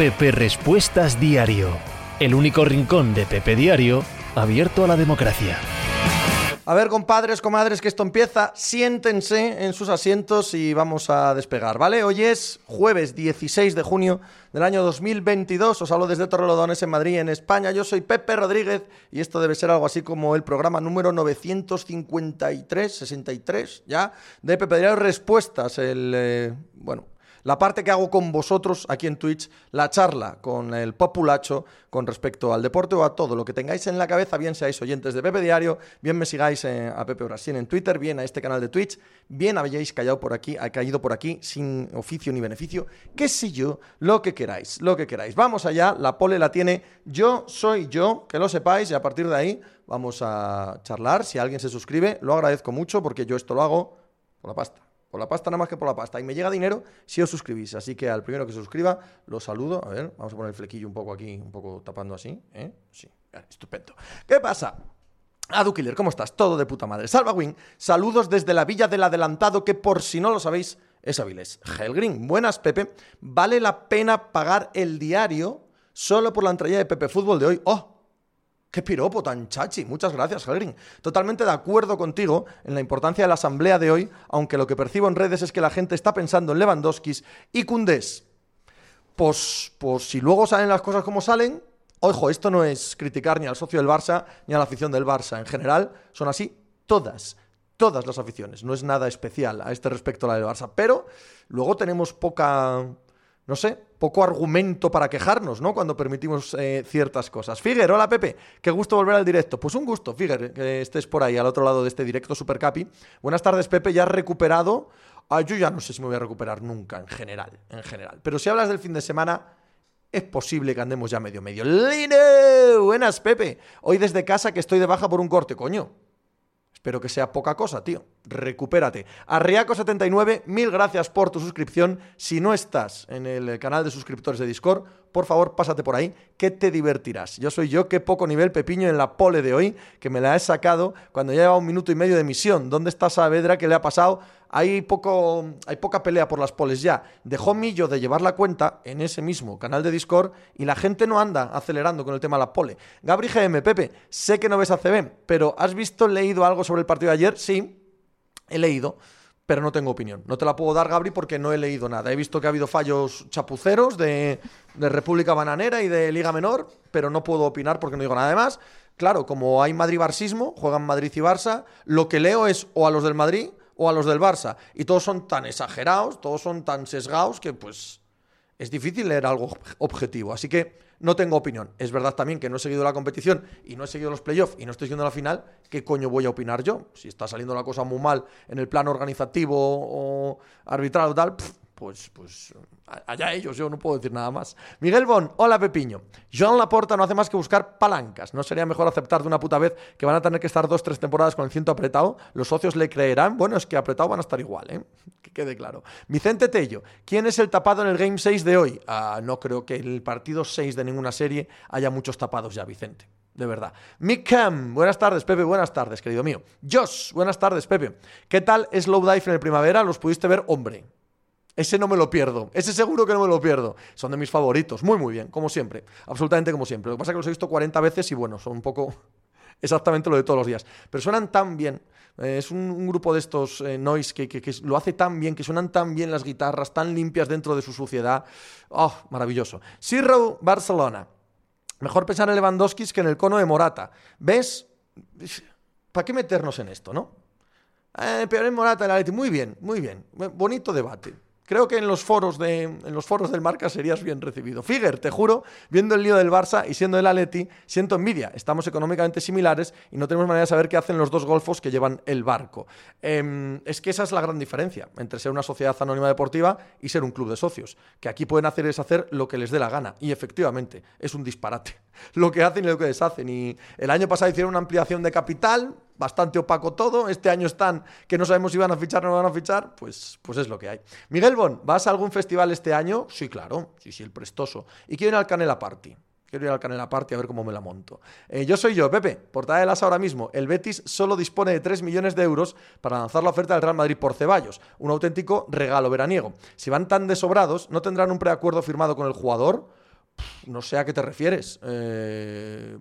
Pepe Respuestas Diario, el único rincón de Pepe Diario abierto a la democracia. A ver, compadres, comadres, que esto empieza. Siéntense en sus asientos y vamos a despegar, ¿vale? Hoy es jueves 16 de junio del año 2022. Os hablo desde Torrelodones, en Madrid, en España. Yo soy Pepe Rodríguez y esto debe ser algo así como el programa número 953, 63, ¿ya? De Pepe Diario Respuestas. El, eh, bueno, la parte que hago con vosotros aquí en Twitch, la charla con el populacho con respecto al deporte o a todo lo que tengáis en la cabeza, bien seáis oyentes de Pepe Diario, bien me sigáis a Pepe Brasil en Twitter, bien a este canal de Twitch, bien habéis callado por aquí, ha caído por aquí sin oficio ni beneficio, qué sé yo, lo que queráis, lo que queráis. Vamos allá, la pole la tiene yo soy yo, que lo sepáis y a partir de ahí vamos a charlar. Si alguien se suscribe, lo agradezco mucho porque yo esto lo hago por la pasta. Por la pasta nada más que por la pasta. Y me llega dinero si os suscribís. Así que al primero que se suscriba, lo saludo. A ver, vamos a poner el flequillo un poco aquí, un poco tapando así. ¿eh? Sí, estupendo. ¿Qué pasa? Adu Killer, ¿cómo estás? Todo de puta madre. Salva Wing, saludos desde la villa del adelantado, que por si no lo sabéis, es Avilés. Helgrin, buenas, Pepe. ¿Vale la pena pagar el diario solo por la entrada de Pepe Fútbol de hoy? ¡Oh! Qué piropo tan chachi. Muchas gracias, Helgrin. Totalmente de acuerdo contigo en la importancia de la asamblea de hoy, aunque lo que percibo en redes es que la gente está pensando en Lewandowski y Cundés. Pues, pues si luego salen las cosas como salen, ojo, esto no es criticar ni al socio del Barça ni a la afición del Barça. En general, son así todas, todas las aficiones. No es nada especial a este respecto a la del Barça. Pero luego tenemos poca no sé, poco argumento para quejarnos, ¿no? Cuando permitimos eh, ciertas cosas. Figuer, hola Pepe, qué gusto volver al directo. Pues un gusto, Figuer, que estés por ahí al otro lado de este directo Super Capi. Buenas tardes, Pepe, ya has recuperado. Ah, yo ya no sé si me voy a recuperar nunca, en general, en general. Pero si hablas del fin de semana, es posible que andemos ya medio medio. ¡Line! Buenas, Pepe. Hoy desde casa que estoy de baja por un corte, coño. Espero que sea poca cosa, tío. Recupérate. Arriaco79, mil gracias por tu suscripción. Si no estás en el canal de suscriptores de Discord, por favor, pásate por ahí, que te divertirás. Yo soy yo, qué poco nivel Pepiño en la pole de hoy, que me la he sacado cuando ya lleva un minuto y medio de misión. ¿Dónde está Saavedra? ¿Qué le ha pasado? Hay, poco, hay poca pelea por las poles ya. Dejó Millo de llevar la cuenta en ese mismo canal de Discord y la gente no anda acelerando con el tema de la pole. Gabri GM, Pepe, sé que no ves a CB, pero ¿has visto, leído algo sobre el partido de ayer? Sí, he leído pero no tengo opinión. No te la puedo dar, Gabri, porque no he leído nada. He visto que ha habido fallos chapuceros de, de, República Bananera y de Liga Menor, pero no puedo opinar porque no digo nada más. Claro, como hay Madrid-Barsismo, juegan Madrid y Barça, lo que leo es o a los del Madrid o a los del Barça. Y todos son tan exagerados, todos son tan sesgados que pues es difícil leer algo objetivo. Así que no tengo opinión. Es verdad también que no he seguido la competición y no he seguido los playoffs y no estoy siguiendo la final. ¿Qué coño voy a opinar yo? Si está saliendo la cosa muy mal en el plano organizativo o arbitral o tal, pues, pues allá ellos, yo no puedo decir nada más. Miguel Bon, hola Pepiño. Joan Laporta no hace más que buscar palancas. ¿No sería mejor aceptar de una puta vez que van a tener que estar dos, tres temporadas con el ciento apretado? ¿Los socios le creerán? Bueno, es que apretado van a estar igual, ¿eh? Que quede claro. Vicente Tello, ¿quién es el tapado en el Game 6 de hoy? Ah, no creo que en el partido 6 de ninguna serie haya muchos tapados ya, Vicente de verdad. Mick Cam, buenas tardes, Pepe, buenas tardes, querido mío. Josh, buenas tardes, Pepe. ¿Qué tal Slow Dive en el primavera? ¿Los pudiste ver? Hombre, ese no me lo pierdo. Ese seguro que no me lo pierdo. Son de mis favoritos. Muy, muy bien. Como siempre. Absolutamente como siempre. Lo que pasa es que los he visto 40 veces y bueno, son un poco exactamente lo de todos los días. Pero suenan tan bien. Eh, es un, grupo de estos eh, noise que, lo hace tan bien, que suenan tan bien las guitarras, tan limpias dentro de su suciedad. ¡Oh, maravilloso! Zero Barcelona. Mejor pensar en Lewandowski que en el cono de Morata. ¿Ves? ¿Para qué meternos en esto, no? Eh, peor en Morata, el Atleti. Muy bien, muy bien. Bonito debate. Creo que en los foros de en los foros del Marca serías bien recibido. Figuer, te juro, viendo el lío del Barça y siendo el Atleti, siento envidia. Estamos económicamente similares y no tenemos manera de saber qué hacen los dos golfos que llevan el barco. Em, es que esa es la gran diferencia entre ser una sociedad anónima deportiva y ser un club de socios. Que aquí pueden hacer es hacer lo que les dé la gana. Y efectivamente, es un disparate lo que hacen y lo que deshacen. Y el año pasado hicieron una ampliación de capital, bastante opaco todo. Este año están que no sabemos si van a fichar o no van a fichar. Pues, pues es lo que hay. Miguel Bon, ¿vas a algún festival este año? Sí, claro. Sí, sí, el prestoso. Y quiero ir al Canela Party. Quiero ir al Canela Party a ver cómo me la monto. Eh, yo soy yo, Pepe, portada de las ahora mismo. El Betis solo dispone de 3 millones de euros para lanzar la oferta del Real Madrid por Ceballos. Un auténtico regalo veraniego. Si van tan desobrados, ¿no tendrán un preacuerdo firmado con el jugador? no sé a qué te refieres. Eh,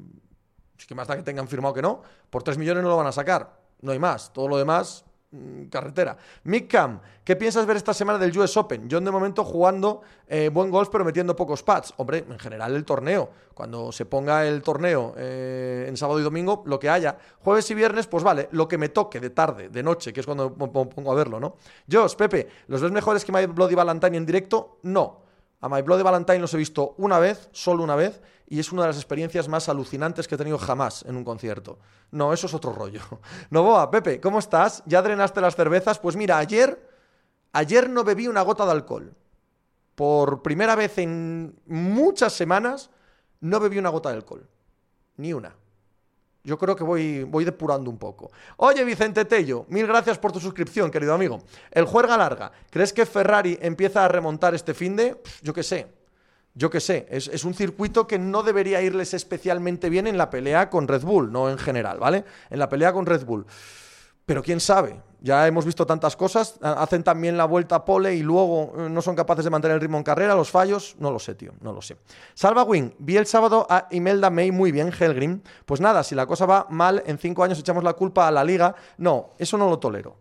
es que más da que tengan firmado que no. Por 3 millones no lo van a sacar. No hay más. Todo lo demás Mm, carretera. Mick Cam, ¿qué piensas ver esta semana del US Open? Yo de momento jugando eh, buen golf pero metiendo pocos pads. Hombre, en general el torneo. Cuando se ponga el torneo eh, en sábado y domingo, lo que haya. Jueves y viernes, pues vale, lo que me toque de tarde, de noche, que es cuando me pongo a verlo, ¿no? Jos, Pepe, ¿los ves mejores que My Bloody Valentine en directo? No. A My Bloody Valentine los he visto una vez, solo una vez, y es una de las experiencias más alucinantes que he tenido jamás en un concierto. No, eso es otro rollo. Novoa, Pepe, ¿cómo estás? ¿Ya drenaste las cervezas? Pues mira, ayer, ayer no bebí una gota de alcohol. Por primera vez en muchas semanas no bebí una gota de alcohol. Ni una. Yo creo que voy, voy depurando un poco. Oye, Vicente Tello, mil gracias por tu suscripción, querido amigo. El juerga larga. ¿Crees que Ferrari empieza a remontar este fin de? Yo qué sé yo qué sé, es, un circuito que no debería irles especialmente bien en la pelea con Red Bull, no en general, ¿vale? En la pelea con Red Bull. Pero quién sabe, ya hemos visto tantas cosas, hacen también la vuelta a pole y luego eh, no son capaces de mantener el ritmo en carrera, los fallos, no lo sé, tío, no lo sé. Salva Wing, vi el sábado a Imelda May muy bien, Helgrim. Pues nada, si la cosa va mal, en cinco años echamos la culpa a la liga. No, eso no lo tolero.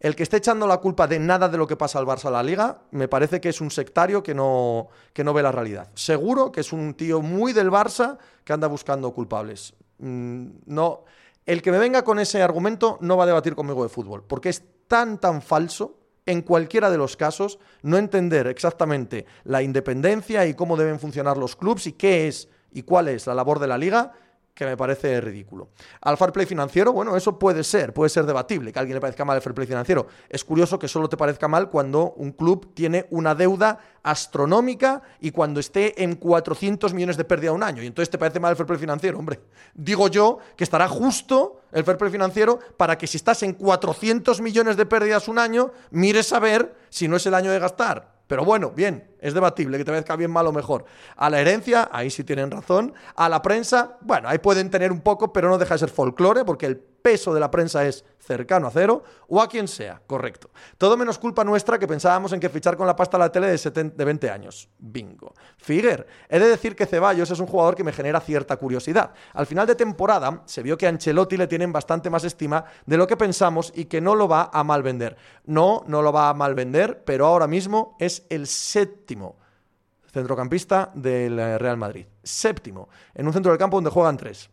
El que esté echando la culpa de nada de lo que pasa al Barça a la liga, me parece que es un sectario que no, que no ve la realidad. Seguro que es un tío muy del Barça que anda buscando culpables. Mm, no, el que me venga con ese argumento no va a debatir conmigo de fútbol, porque es tan, tan falso en cualquiera de los casos no entender exactamente la independencia y cómo deben funcionar los clubes y qué es y cuál es la labor de la liga que me parece ridículo. Al fair play financiero, bueno, eso puede ser, puede ser debatible, que a alguien le parezca mal el fair play financiero. Es curioso que solo te parezca mal cuando un club tiene una deuda astronómica y cuando esté en 400 millones de pérdida un año. Y entonces te parece mal el fair play financiero, hombre. Digo yo que estará justo el fair play financiero para que si estás en 400 millones de pérdidas un año, mires a ver si no es el año de gastar. Pero bueno, bien, es debatible que te parezca bien, mal o mejor. A la herencia, ahí sí tienen razón. A la prensa, bueno, ahí pueden tener un poco, pero no deja de ser folclore, porque el peso de la prensa es cercano a cero, o a quien sea, correcto. Todo menos culpa nuestra que pensábamos en que fichar con la pasta a la tele de, de 20 años. Bingo. Figuer, he de decir que Ceballos es un jugador que me genera cierta curiosidad. Al final de temporada se vio que a Ancelotti le tienen bastante más estima de lo que pensamos y que no lo va a mal vender. No, no lo va a mal vender, pero ahora mismo es el séptimo centrocampista del Real Madrid. Séptimo, en un centro del campo donde juegan tres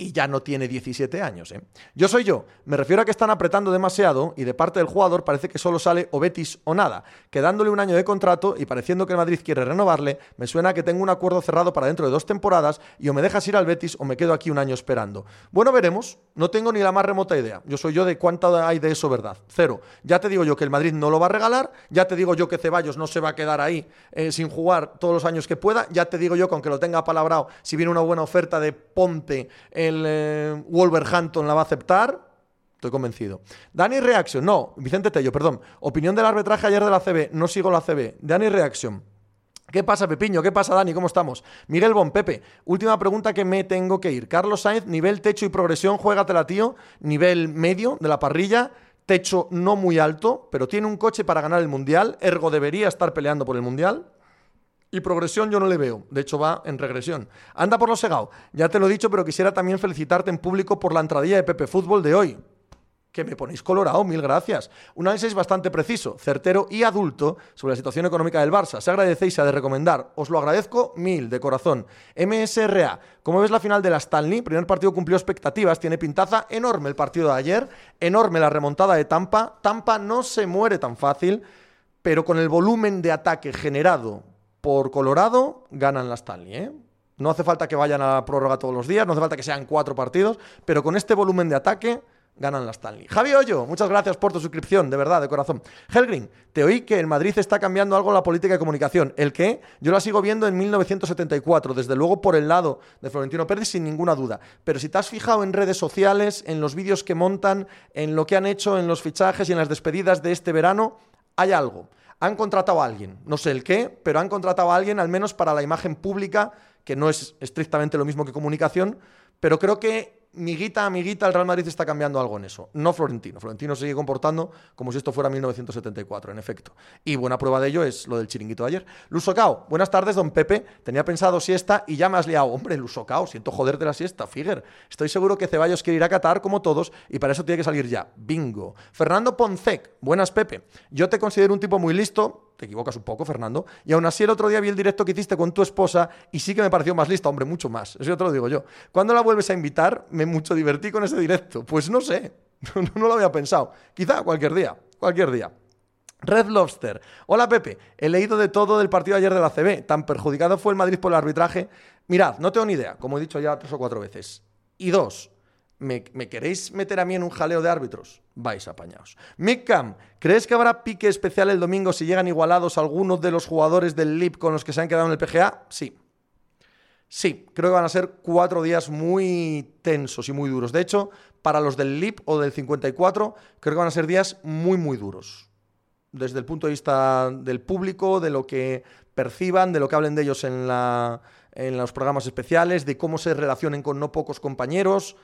y ya no tiene 17 años. ¿eh? Yo soy yo, me refiero a que están apretando demasiado y de parte del jugador parece que solo sale o Betis o nada, quedándole un año de contrato y pareciendo que el Madrid quiere renovarle, me suena que tengo un acuerdo cerrado para dentro de dos temporadas y o me dejas ir al Betis o me quedo aquí un año esperando. Bueno, veremos, no tengo ni la más remota idea, yo soy yo de cuánto hay de eso verdad, cero. Ya te digo yo que el Madrid no lo va a regalar, ya te digo yo que Ceballos no se va a quedar ahí eh, sin jugar todos los años que pueda, ya te digo yo que aunque lo tenga palabrado, si viene una buena oferta de Ponte, eh, Wolverhampton la va a aceptar. Estoy convencido. Dani Reaction, no, Vicente Tello, perdón. Opinión del arbitraje ayer de la CB, no sigo la CB. Dani Reaction. ¿Qué pasa, Pepiño? ¿Qué pasa, Dani? ¿Cómo estamos? Miguel Bon, Pepe, última pregunta que me tengo que ir. Carlos Sainz, nivel techo y progresión, juégatela, tío. Nivel medio de la parrilla, techo no muy alto, pero tiene un coche para ganar el mundial, ergo debería estar peleando por el mundial. Y progresión yo no le veo, de hecho va en regresión. Anda por lo segado, ya te lo he dicho, pero quisiera también felicitarte en público por la entradilla de Pepe Fútbol de hoy. Que me ponéis colorado, mil gracias. Un análisis bastante preciso, certero y adulto sobre la situación económica del Barça. Se se ha de recomendar. Os lo agradezco mil, de corazón. MSRA, ¿cómo ves la final de la Stanley? Primer partido cumplió expectativas, tiene pintaza enorme el partido de ayer, enorme la remontada de Tampa. Tampa no se muere tan fácil, pero con el volumen de ataque generado por Colorado ganan la Stanley. ¿eh? No hace falta que vayan a la prórroga todos los días, no hace falta que sean cuatro partidos, pero con este volumen de ataque ganan la Stanley. Javi Hoyo, muchas gracias por tu suscripción, de verdad, de corazón. Helgrin, te oí que en Madrid está cambiando algo la política de comunicación. ¿El qué? Yo la sigo viendo en 1974, desde luego por el lado de Florentino Pérez, sin ninguna duda. Pero si te has fijado en redes sociales, en los vídeos que montan, en lo que han hecho en los fichajes y en las despedidas de este verano, hay algo han contratado a alguien, no sé el qué, pero han contratado a alguien al menos para la imagen pública, que no es estrictamente lo mismo que comunicación, pero creo que miguita, amiguita, el Real Madrid está cambiando algo en eso. No Florentino. Florentino sigue comportando como si esto fuera 1974, en efecto. Y buena prueba de ello es lo del chiringuito de ayer. Lusocao, buenas tardes, don Pepe. Tenía pensado siesta y ya me has liado. Hombre, Lusocao, siento joderte la siesta, Figuer. Estoy seguro que Ceballos quiere ir a Qatar como todos y para eso tiene que salir ya. Bingo. Fernando Poncec, buenas Pepe. Yo te considero un tipo muy listo, te equivocas un poco, Fernando. Y aún así el otro día vi el directo que hiciste con tu esposa y sí que me pareció más lista, hombre, mucho más. Eso ya te lo digo yo. ¿Cuándo la vuelves a invitar? Me mucho divertí con ese directo. Pues no sé, no, lo había pensado. Quizá cualquier día, cualquier día. Red Lobster. Hola Pepe, he leído de todo del partido ayer de la CB. Tan perjudicado fue el Madrid por el arbitraje. Mirad, no tengo ni idea, como he dicho ya tres o cuatro veces. Y dos, ¿Me, queréis meter a mí en un jaleo de árbitros? Vais apañados. Cam, ¿crees que habrá pique especial el domingo si llegan igualados algunos de los jugadores del LIP con los que se han quedado en el PGA? Sí. Sí, creo que van a ser cuatro días muy tensos y muy duros. De hecho, para los del LIP o del 54, creo que van a ser días muy, muy duros. Desde el punto de vista del público, de lo que perciban, de lo que hablen de ellos en, en los programas especiales, de cómo se relacionen con no pocos compañeros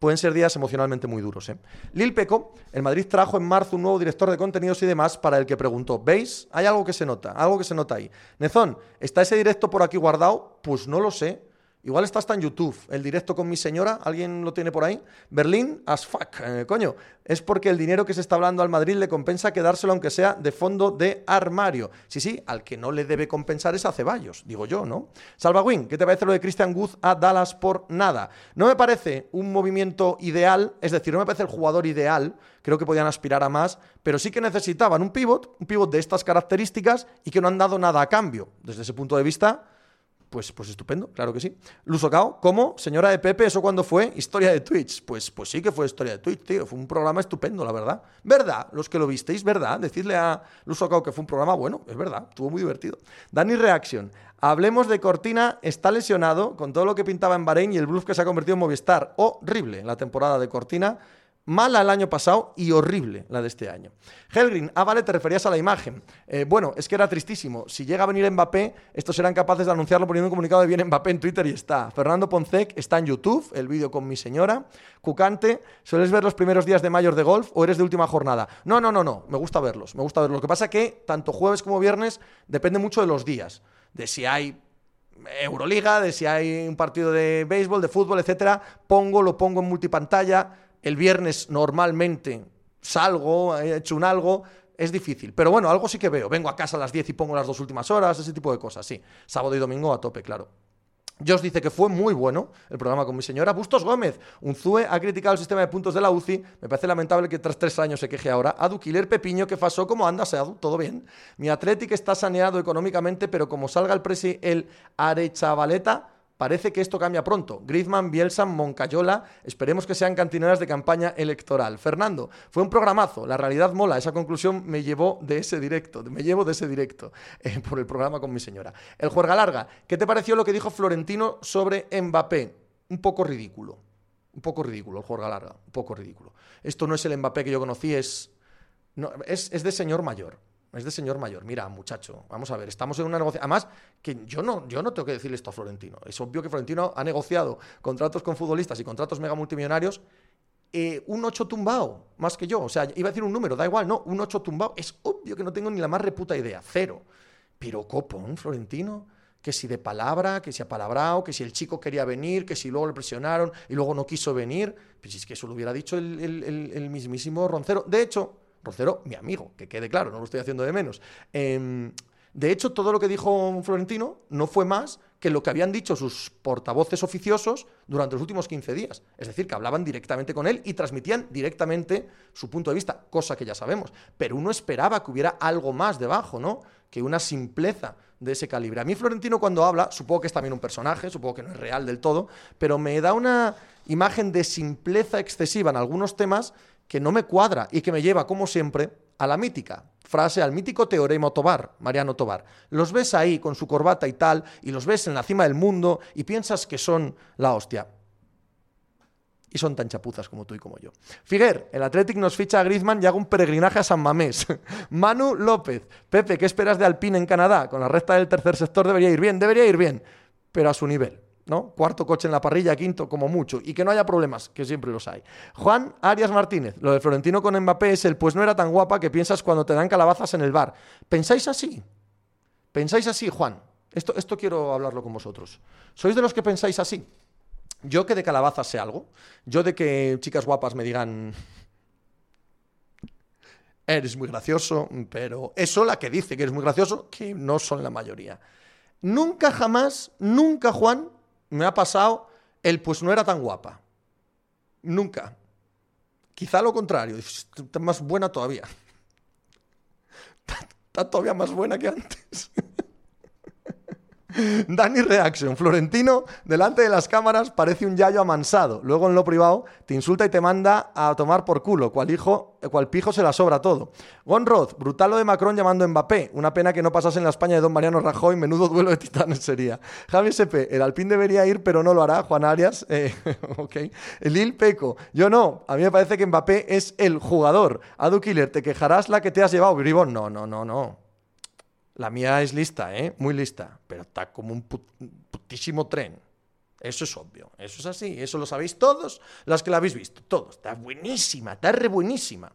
pueden ser días emocionalmente muy duros. ¿eh? Lil Peco, el Madrid trajo en marzo un nuevo director de contenidos y demás para el que preguntó, ¿veis? Hay algo que se nota, algo que se nota ahí. Nezón, ¿está ese directo por aquí guardado? Pues no lo sé. Igual está hasta en YouTube, el directo con mi señora, ¿alguien lo tiene por ahí? Berlín, as fuck, eh, coño. Es porque el dinero que se está hablando al Madrid le compensa quedárselo aunque sea de fondo de armario. Sí, sí, al que no le debe compensar es a Ceballos, digo yo, ¿no? Salvagüín, ¿qué te parece lo de Christian Guz a Dallas por nada? No me parece un movimiento ideal, es decir, no me parece el jugador ideal, creo que podían aspirar a más, pero sí que necesitaban un pivot, un pivot de estas características y que no han dado nada a cambio. Desde ese punto de vista pues, pues estupendo, claro que sí. Lusocao, ¿cómo? Señora de Pepe, ¿eso cuándo fue? Historia de Twitch. Pues, pues sí que fue historia de Twitch, tío. Fue un programa estupendo, la verdad. ¿Verdad? Los que lo visteis, ¿verdad? Decidle a Lusocao que fue un programa bueno, es verdad. Estuvo muy divertido. Dani Reaction. Hablemos de Cortina, está lesionado con todo lo que pintaba en Bahrein y el bluff que se ha convertido en Movistar. Horrible la temporada de Cortina. Mala el año pasado y horrible la de este año. Helgrin, ah, vale, te referías a la imagen. Eh, bueno, es que era tristísimo. Si llega a venir Mbappé, estos serán capaces de anunciarlo poniendo un comunicado de bien Mbappé en Twitter y está. Fernando Poncec está en YouTube, el vídeo con mi señora. Cucante, ¿sueles ver los primeros días de mayor de golf o eres de última jornada? No, no, no, no. Me gusta verlos. Me gusta verlos. Lo que pasa que tanto jueves como viernes depende mucho de los días. De si hay Euroliga, de si hay un partido de béisbol, de fútbol, etcétera. Pongo, lo pongo en multipantalla el viernes normalmente salgo, he hecho un algo, es difícil. Pero bueno, algo sí que veo. Vengo a casa a las 10 y pongo las dos últimas horas, ese tipo de cosas, sí. Sábado y domingo a tope, claro. Josh dice que fue muy bueno el programa con mi señora. Bustos Gómez, un ZUE, ha criticado el sistema de puntos de la UCI. Me parece lamentable que tras tres años se queje ahora. Adu Killer Pepiño, ¿qué pasó? ¿Cómo anda, Adu? ¿Todo bien? Mi Atlético está saneado económicamente, pero como salga el presi el Arechavaleta, Parece que esto cambia pronto. Griezmann, Bielsa, Moncayola, esperemos que sean cantineras de campaña electoral. Fernando, fue un programazo, la realidad mola, esa conclusión me llevó de ese directo, me llevo de ese directo eh, por el programa con mi señora. El Juerga Larga, ¿qué te pareció lo que dijo Florentino sobre Mbappé? Un poco ridículo, un poco ridículo el Juerga Larga, un poco ridículo. Esto no es el Mbappé que yo conocí, es, es, es de señor mayor es de señor mayor. Mira, muchacho, vamos a ver, estamos en una negociación. Además, que yo no, yo no tengo que decirle esto a Florentino. Es obvio que Florentino ha negociado contratos con futbolistas y contratos mega multimillonarios. Eh, un 8 tumbao, más que yo. O sea, iba a decir un número, da igual, no, un 8 tumbao. Es obvio que no tengo ni la más reputa idea, cero. Pero copón, Florentino, que si de palabra, que si ha palabrado, que si el chico quería venir, que si luego le presionaron y luego no quiso venir. Pues es que eso lo hubiera dicho el mismísimo Roncero. De hecho, Rocero, mi amigo, que quede claro, no lo estoy haciendo de menos. Em, de hecho, todo lo que dijo Florentino no fue más que lo que habían dicho sus portavoces oficiosos durante los últimos 15 días. Es decir, que hablaban directamente con él y transmitían directamente su punto de vista, cosa que ya sabemos. Pero uno esperaba que hubiera algo más debajo, ¿no? Que una simpleza de ese calibre. A mí Florentino cuando habla, supongo que es también un personaje, supongo que no es real del todo, pero me da una imagen de simpleza excesiva en algunos temas que no me cuadra y que me lleva, como siempre, a la mítica frase, al mítico teorema Tobar, Mariano Tobar. Los ves ahí con su corbata y tal, y los ves en la cima del mundo y piensas que son la hostia. Y son tan chapuzas como tú y como yo. Figuer, el Athletic nos ficha a Griezmann y haga un peregrinaje a San Mamés. Manu López, Pepe, ¿qué esperas de Alpine en Canadá? Con la recta del tercer sector debería ir bien, debería ir bien, pero a su nivel. ¿No? Cuarto coche en la parrilla, quinto como mucho, y que no haya problemas, que siempre los hay. Juan Arias Martínez, lo de Florentino con Mbappé es el pues no era tan guapa que piensas cuando te dan calabazas en el bar. ¿Pensáis así? ¿Pensáis así, Juan? Esto, esto quiero hablarlo con vosotros. ¿Sois de los que pensáis así? Yo que de calabazas sé algo. Yo de que chicas guapas me digan... Eres muy gracioso, pero eso la que dice que eres muy gracioso, que no son la mayoría. Nunca jamás, nunca, Juan, me ha pasado el pues no era tan guapa. Nunca. Quizá lo contrario, está más buena todavía. Está todavía más buena que antes. Dani Reaction, Florentino, delante de las cámaras parece un yayo amansado. Luego en lo privado te insulta y te manda a tomar por culo, cual hijo, cual pijo se la sobra todo. Gonroth, brutal lo de Macron llamando a Mbappé. Una pena que no pasase en la España de Don Mariano Rajoy, menudo duelo de titanes sería. Javi SP, el Alpín debería ir, pero no lo hará. Juan Arias, eh, ok. Lil Peco, yo no. A mí me parece que Mbappé es el jugador. Adu Killer, te quejarás la que te has llevado, Bribón. No, no, no, no. La mía es lista, ¿eh? Muy lista, pero está como un putísimo tren. Eso es obvio, eso es así, eso lo sabéis todos los que la habéis visto, todos. Está buenísima, está re buenísima.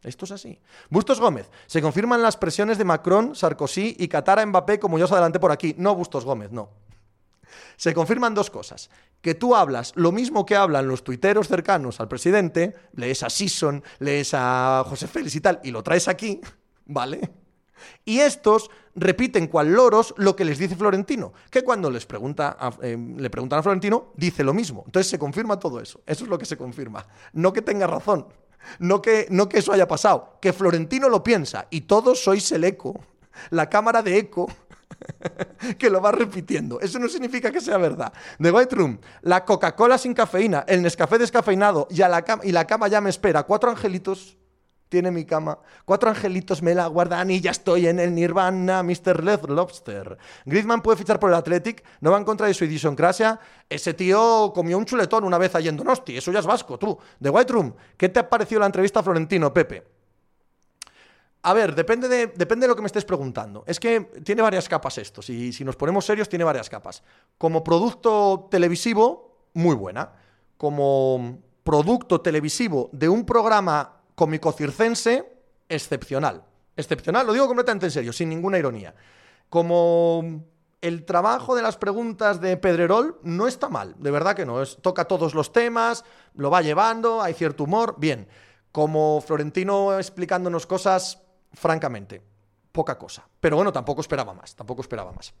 Esto es así. Bustos Gómez, se confirman las presiones de Macron, Sarkozy y Qatar a Mbappé como yo os adelanté por aquí. No, Bustos Gómez, no. Se confirman dos cosas. Que tú hablas lo mismo que hablan los tuiteros cercanos al presidente, lees a Sison, lees a José Félix y tal, y lo traes aquí, ¿vale? Y estos repiten cual loros lo que les dice Florentino, que cuando les pregunta eh, le preguntan a Florentino, dice lo mismo. Entonces se confirma todo eso. Eso es lo que se confirma. No que tenga razón, no que, no que eso haya pasado, que Florentino lo piensa y todos sois el eco, la cámara de eco que lo va repitiendo. Eso no significa que sea verdad. The White Room, la Coca-Cola sin cafeína, el Nescafé descafeinado y, la y la cama ya me espera. Cuatro angelitos tiene mi cama. Cuatro angelitos me la guardan y ya estoy en el Nirvana, Mr. Left Lobster. Griezmann puede fichar por el Athletic, no va en contra de su idiosincrasia. Ese tío comió un chuletón una vez allí en Donosti, eso ya es vasco, tú. The White Room, ¿qué te ha parecido la entrevista a Florentino, Pepe? A ver, depende de, depende de lo que me estés preguntando. Es que tiene varias capas esto. Si, si nos ponemos serios, tiene varias capas. Como producto televisivo, muy buena. Como producto televisivo de un programa cómico circense excepcional. Excepcional, lo digo completamente en serio, sin ninguna ironía. Como el trabajo de las preguntas de Pedrerol no está mal, de verdad que no. Es, toca todos los temas, lo va llevando, hay cierto humor, bien. Como Florentino explicándonos cosas, francamente, poca cosa. Pero bueno, tampoco esperaba más, tampoco esperaba más.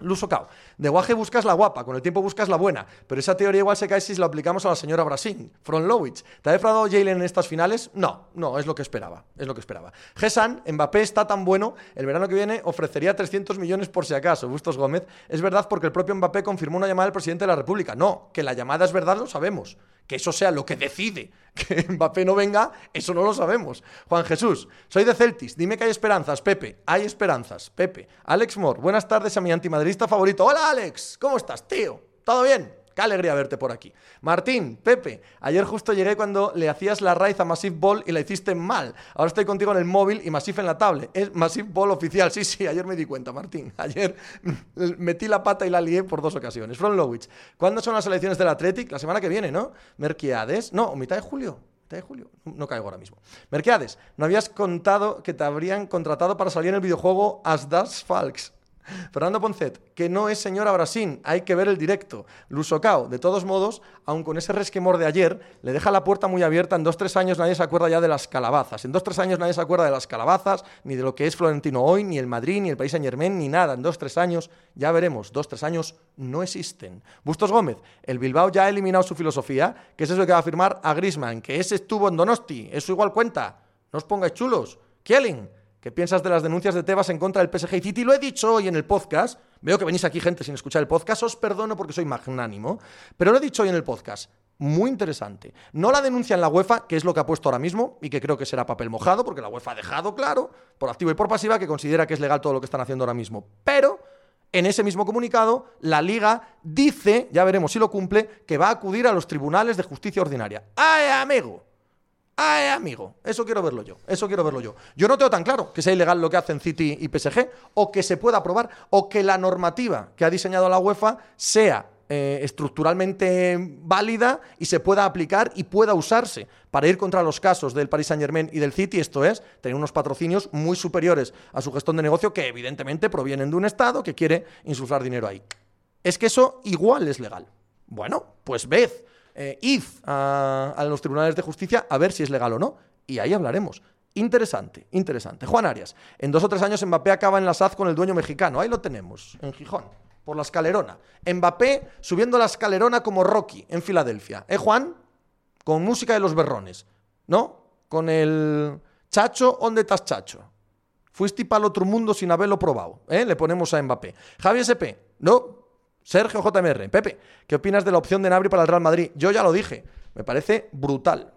Lusocao. De guaje buscas la guapa, con el tiempo buscas la buena, pero esa teoría igual se cae si lo aplicamos a la señora Brasil. From Lowich. ¿Te ha defraudado Jalen en estas finales? No, no, es lo que esperaba. Es lo que esperaba. Gesan, Mbappé está tan bueno, el verano que viene ofrecería 300 millones por si acaso. Bustos Gómez. Es verdad porque el propio Mbappé confirmó una llamada del presidente de la República. No, que la llamada es verdad, lo sabemos que eso sea lo que decide que Mbappé no venga, eso no lo sabemos. Juan Jesús, soy de Celtis, dime que hay esperanzas, Pepe. Hay esperanzas, Pepe. Alex Moore, buenas tardes a mi antimadridista favorito. Hola Alex, ¿cómo estás, tío? ¿Todo bien? Qué alegría verte por aquí. Martín, Pepe, ayer justo llegué cuando le hacías la raíz a Massive Ball y la hiciste mal. Ahora estoy contigo en el móvil y Massive en la tablet. Es Massive Ball oficial. Sí, sí, ayer me di cuenta, Martín. Ayer metí la pata y la lié por dos ocasiones. From Lowich. ¿Cuándo son las elecciones del Athletic? La semana que viene, ¿no? Merquiades. No, mitad de julio de julio. No caigo ahora mismo. Merquiades, ¿no habías contado que te habrían contratado para salir en el videojuego As Das Falks? Fernando Poncet, que no es señora Brasín, hay que ver el directo. Lusocao, de todos modos, aun con ese resquemor de ayer, le deja la puerta muy abierta. En dos tres años nadie se acuerda ya de las calabazas. En dos tres años nadie se acuerda de las calabazas, ni de lo que es Florentino hoy, ni el Madrid, ni el País Saint Germain, ni nada. En dos tres años, ya veremos, dos tres años no existen. Bustos Gómez, el Bilbao ya ha eliminado su filosofía, que es eso que va a afirmar a Grisman, que ese estuvo en Donosti, eso igual cuenta. No os pongáis chulos. Kielin, ¿Qué piensas de las denuncias de Tebas en contra del PSG y City? Lo he dicho hoy en el podcast. Veo que venís aquí gente sin escuchar el podcast. Os perdono porque soy magnánimo. Pero lo he dicho hoy en el podcast. Muy interesante. No la denuncia en la UEFA, que es lo que ha puesto ahora mismo y que creo que será papel mojado, porque la UEFA ha dejado claro, por activo y por pasiva, que considera que es legal todo lo que están haciendo ahora mismo. Pero en ese mismo comunicado, la Liga dice, ya veremos si lo cumple, que va a acudir a los tribunales de justicia ordinaria. ¡Ay, amigo! ¡Ay, amigo! Eso quiero verlo yo. Eso quiero verlo yo. Yo no tengo tan claro que sea ilegal lo que hacen City y PSG, o que se pueda aprobar, o que la normativa que ha diseñado la UEFA sea eh, estructuralmente válida y se pueda aplicar y pueda usarse para ir contra los casos del Paris Saint Germain y del City, esto es, tener unos patrocinios muy superiores a su gestión de negocio que evidentemente provienen de un Estado que quiere insuflar dinero ahí. Es que eso igual es legal. Bueno, pues ved, eh, id a, los tribunales de justicia a ver si es legal o no, y ahí hablaremos. Interesante, interesante. Juan Arias, en dos o tres años Mbappé acaba en la SAD con el dueño mexicano. Ahí lo tenemos, en Gijón, por la escalerona. Mbappé subiendo la escalerona como Rocky en Filadelfia. ¿Eh, Juan? Con música de los berrones, ¿no? Con el Chacho, ¿dónde estás, Chacho? Fuiste para el otro mundo sin haberlo probado. ¿eh? Le ponemos a Mbappé. Javier SP, ¿no? Sergio JMR, Pepe, ¿qué opinas de la opción de Nabri para el Real Madrid? Yo ya lo dije, me parece brutal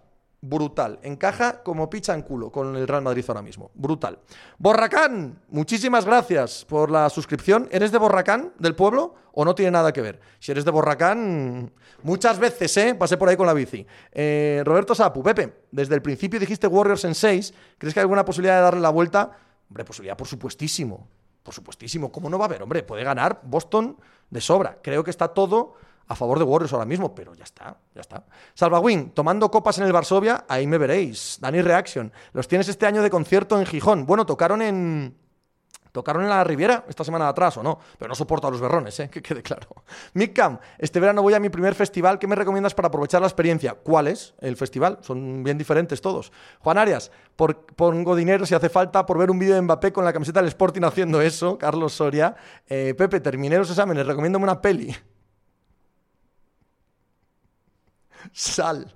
brutal. Encaja como picha en culo con el Real Madrid ahora mismo. Brutal. Borracán, muchísimas gracias por la suscripción. ¿Eres de Borracán, del pueblo, o no tiene nada que ver? Si eres de Borracán, muchas veces, ¿eh? Pasé por ahí con la bici. Eh, Roberto Sapu, Pepe, desde el principio dijiste Warriors en 6. ¿Crees que hay alguna posibilidad de darle la vuelta? Hombre, posibilidad por supuestísimo. Por supuestísimo. ¿Cómo no va a haber? Hombre, puede ganar Boston de sobra. Creo que está todo a favor de Warriors ahora mismo, pero ya está, ya está. Salvawin, tomando copas en el Varsovia, ahí me veréis. Dani Reaction, los tienes este año de concierto en Gijón. Bueno, tocaron en... Tocaron en la Riviera esta semana de atrás, ¿o no? Pero no soporto a los berrones, ¿eh? Que quede claro. Mick Cam, este verano voy a mi primer festival. ¿Qué me recomiendas para aprovechar la experiencia? ¿Cuál es el festival? Son bien diferentes todos. Juan Arias, pongo dinero si hace falta por ver un vídeo de Mbappé con la camiseta del Sporting haciendo eso. Carlos Soria. Eh, Pepe, terminé los exámenes, recomiéndame una peli. Sal.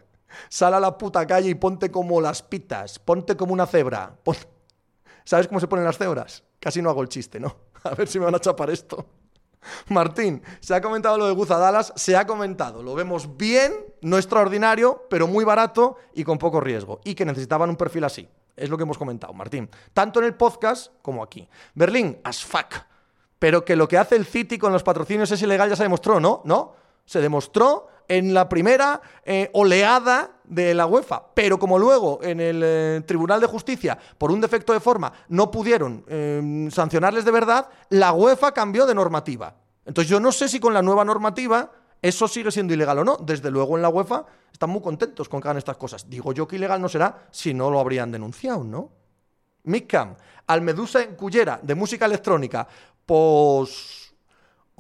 Sal a la puta calle y ponte como las pitas. Ponte como una cebra. ¿Sabes cómo se ponen las cebras? Casi no hago el chiste, ¿no? A ver si me van a chapar esto. Martín, se ha comentado lo de Guzadalas, se ha comentado, lo vemos bien, no extraordinario, pero muy barato y con poco riesgo, y que necesitaban un perfil así. Es lo que hemos comentado, Martín. Tanto en el podcast como aquí. Berlín, as fuck. Pero que lo que hace el City con los patrocinios es ilegal ya se demostró, ¿no? ¿No? Se demostró en la primera eh, oleada de la UEFA, pero como luego en el eh, Tribunal de Justicia, por un defecto de forma, no pudieron eh, sancionarles de verdad, la UEFA cambió de normativa. Entonces yo no sé si con la nueva normativa eso sigue siendo ilegal o no. Desde luego en la UEFA están muy contentos con que hagan estas cosas. Digo yo que ilegal no será si no lo habrían denunciado, ¿no? Micam, Almedusa en Cullera, de música electrónica, pues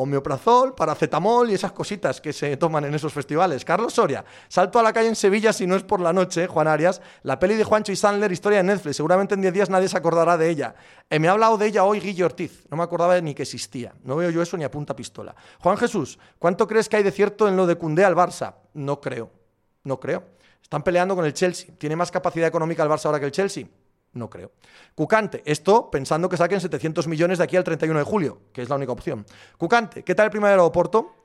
homeoprazol, paracetamol y esas cositas que se toman en esos festivales. Carlos Soria, salto a la calle en Sevilla si no es por la noche, Juan Arias, la peli de Juancho y Sandler, historia de Netflix, seguramente en 10 días nadie se acordará de ella. Eh, me ha hablado de ella hoy Guillo Ortiz, no me acordaba ni que existía, no veo yo eso ni a punta pistola. Juan Jesús, ¿cuánto crees que hay de cierto en lo de Cundé al Barça? No creo, no creo. Están peleando con el Chelsea, ¿tiene más capacidad económica el Barça ahora que el Chelsea? No creo. Cucante, esto pensando que saquen 700 millones de aquí al 31 de julio, que es la única opción. Cucante, ¿qué tal el primer aeropuerto?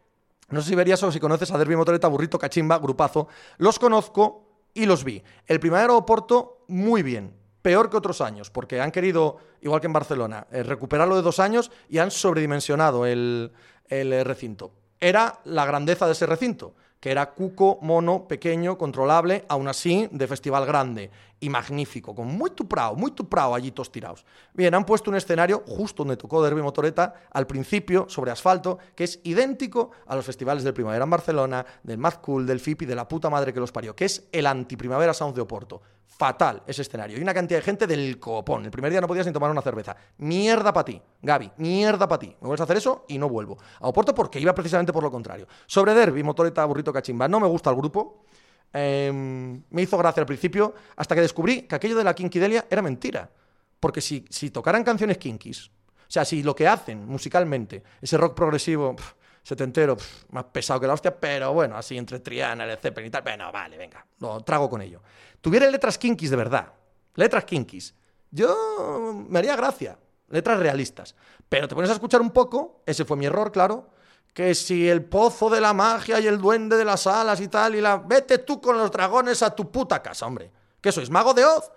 No sé si verías o si conoces a Derby Motoreta, Burrito, Cachimba, Grupazo. Los conozco y los vi. El primer aeropuerto, muy bien. Peor que otros años, porque han querido, igual que en Barcelona, eh, recuperarlo de dos años y han sobredimensionado el, recinto. Era la grandeza de ese recinto que era cuco, mono, pequeño, controlable, aún así de festival grande y magnífico, con muy tuprao, muy tuprao allí todos tirados. Bien, han puesto un escenario justo donde tocó Derby Motoreta al principio, sobre asfalto, que es idéntico a los festivales del Primavera en Barcelona, del Mad Cool, del FIPI, de la puta madre que los parió, que es el anti-Primavera Sound de Oporto. Fatal ese escenario. Y una cantidad de gente del copón. El primer día no podías ni tomar una cerveza. Mierda para ti, Gaby. Mierda para ti. Me vuelves a hacer eso y no vuelvo. A Oporto porque iba precisamente por lo contrario. Sobre Derby, Motoreta, Burrito, Cachimba. No me gusta el grupo. Em, me hizo gracia al principio, hasta que descubrí que aquello de la Kinkidelia era mentira. Porque si, si tocaran canciones kinkis, o sea, si lo que hacen musicalmente, ese rock progresivo, setentero, más pesado que la hostia, pero bueno, así entre Triana, el Zeppelin y tal, bueno, vale, venga, lo trago con ello. Tuviera letras kinkis de verdad, letras kinkis, yo me haría gracia, letras realistas. Pero te pones a escuchar un poco, ese fue mi error, claro, que si el pozo de la magia y el duende de las alas y tal, y la... Vete tú con los dragones a tu puta casa, hombre. ¿Qué sois, mago de Oz?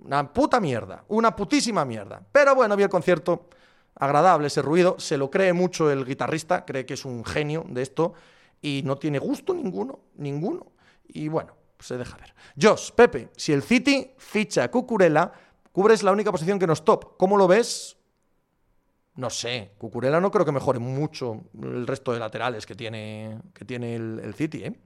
Una puta mierda, una putísima mierda. Pero bueno, vi el concierto, agradable ese ruido, se lo cree mucho el guitarrista, cree que es un genio de esto, y no tiene gusto ninguno, ninguno. Y bueno, se deja ver. Josh, Pepe, si el City ficha a Cucurella, cubres la única posición que nos top. ¿Cómo lo ves? No sé, Cucurella no creo que mejore mucho el resto de laterales que tiene, que tiene el, el City, ¿eh?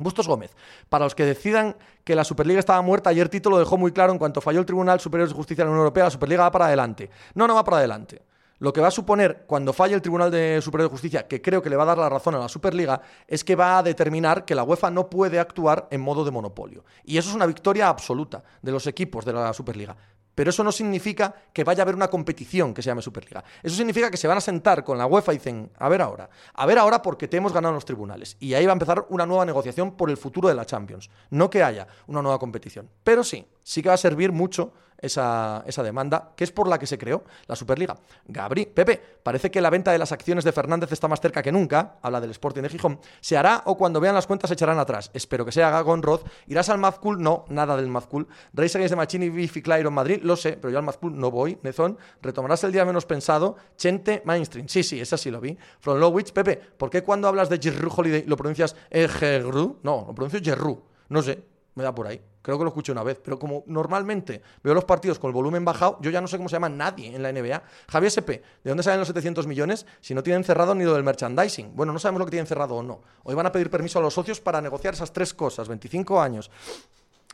Bustos Gómez. Para los que decidan que la Superliga estaba muerta, ayer Tito lo dejó muy claro en cuanto falló el Tribunal Superior de Justicia de la Unión Europea, la Superliga va para adelante. No, no va para adelante. Lo que va a suponer cuando falle el Tribunal de Superior de Justicia, que creo que le va a dar la razón a la Superliga, es que va a determinar que la UEFA no puede actuar en modo de monopolio. Y eso es una victoria absoluta de los equipos de la Superliga. Pero eso no significa que vaya a haber una competición que se llame Superliga. Eso significa que se van a sentar con la UEFA y dicen, a ver ahora, a ver ahora porque te hemos ganado en los tribunales. Y ahí va a empezar una nueva negociación por el futuro de la Champions. No que haya una nueva competición. Pero sí, sí que va a servir mucho esa, esa, demanda, que es por la que se creó la Superliga. Gabri, Pepe, parece que la venta de las acciones de Fernández está más cerca que nunca, habla del Sporting de Gijón, se hará o cuando vean las cuentas se echarán atrás. Espero que sea Gagon Roth. ¿Irás al Mazcool? No, nada del Mazcool. Reyes de Machini, Bifi, en Madrid, lo sé, pero yo al Mazcool no voy. Nezón, retomarás el día menos pensado. Chente, Mainstream. Sí, sí, esa sí lo vi. From Lowich, Pepe, ¿por qué cuando hablas de Jerru Holiday lo pronuncias Ejerru? No, lo pronuncio Jerru. No sé, me da por ahí. Creo que lo escuché una vez, pero como normalmente veo los partidos con el volumen bajado, yo ya no sé cómo se llama nadie en la NBA. Javier SP, ¿de dónde salen los 700 millones si no tienen cerrado ni lo del merchandising? Bueno, no sabemos lo que tienen cerrado o no. Hoy van a pedir permiso a los socios para negociar esas tres cosas, 25 años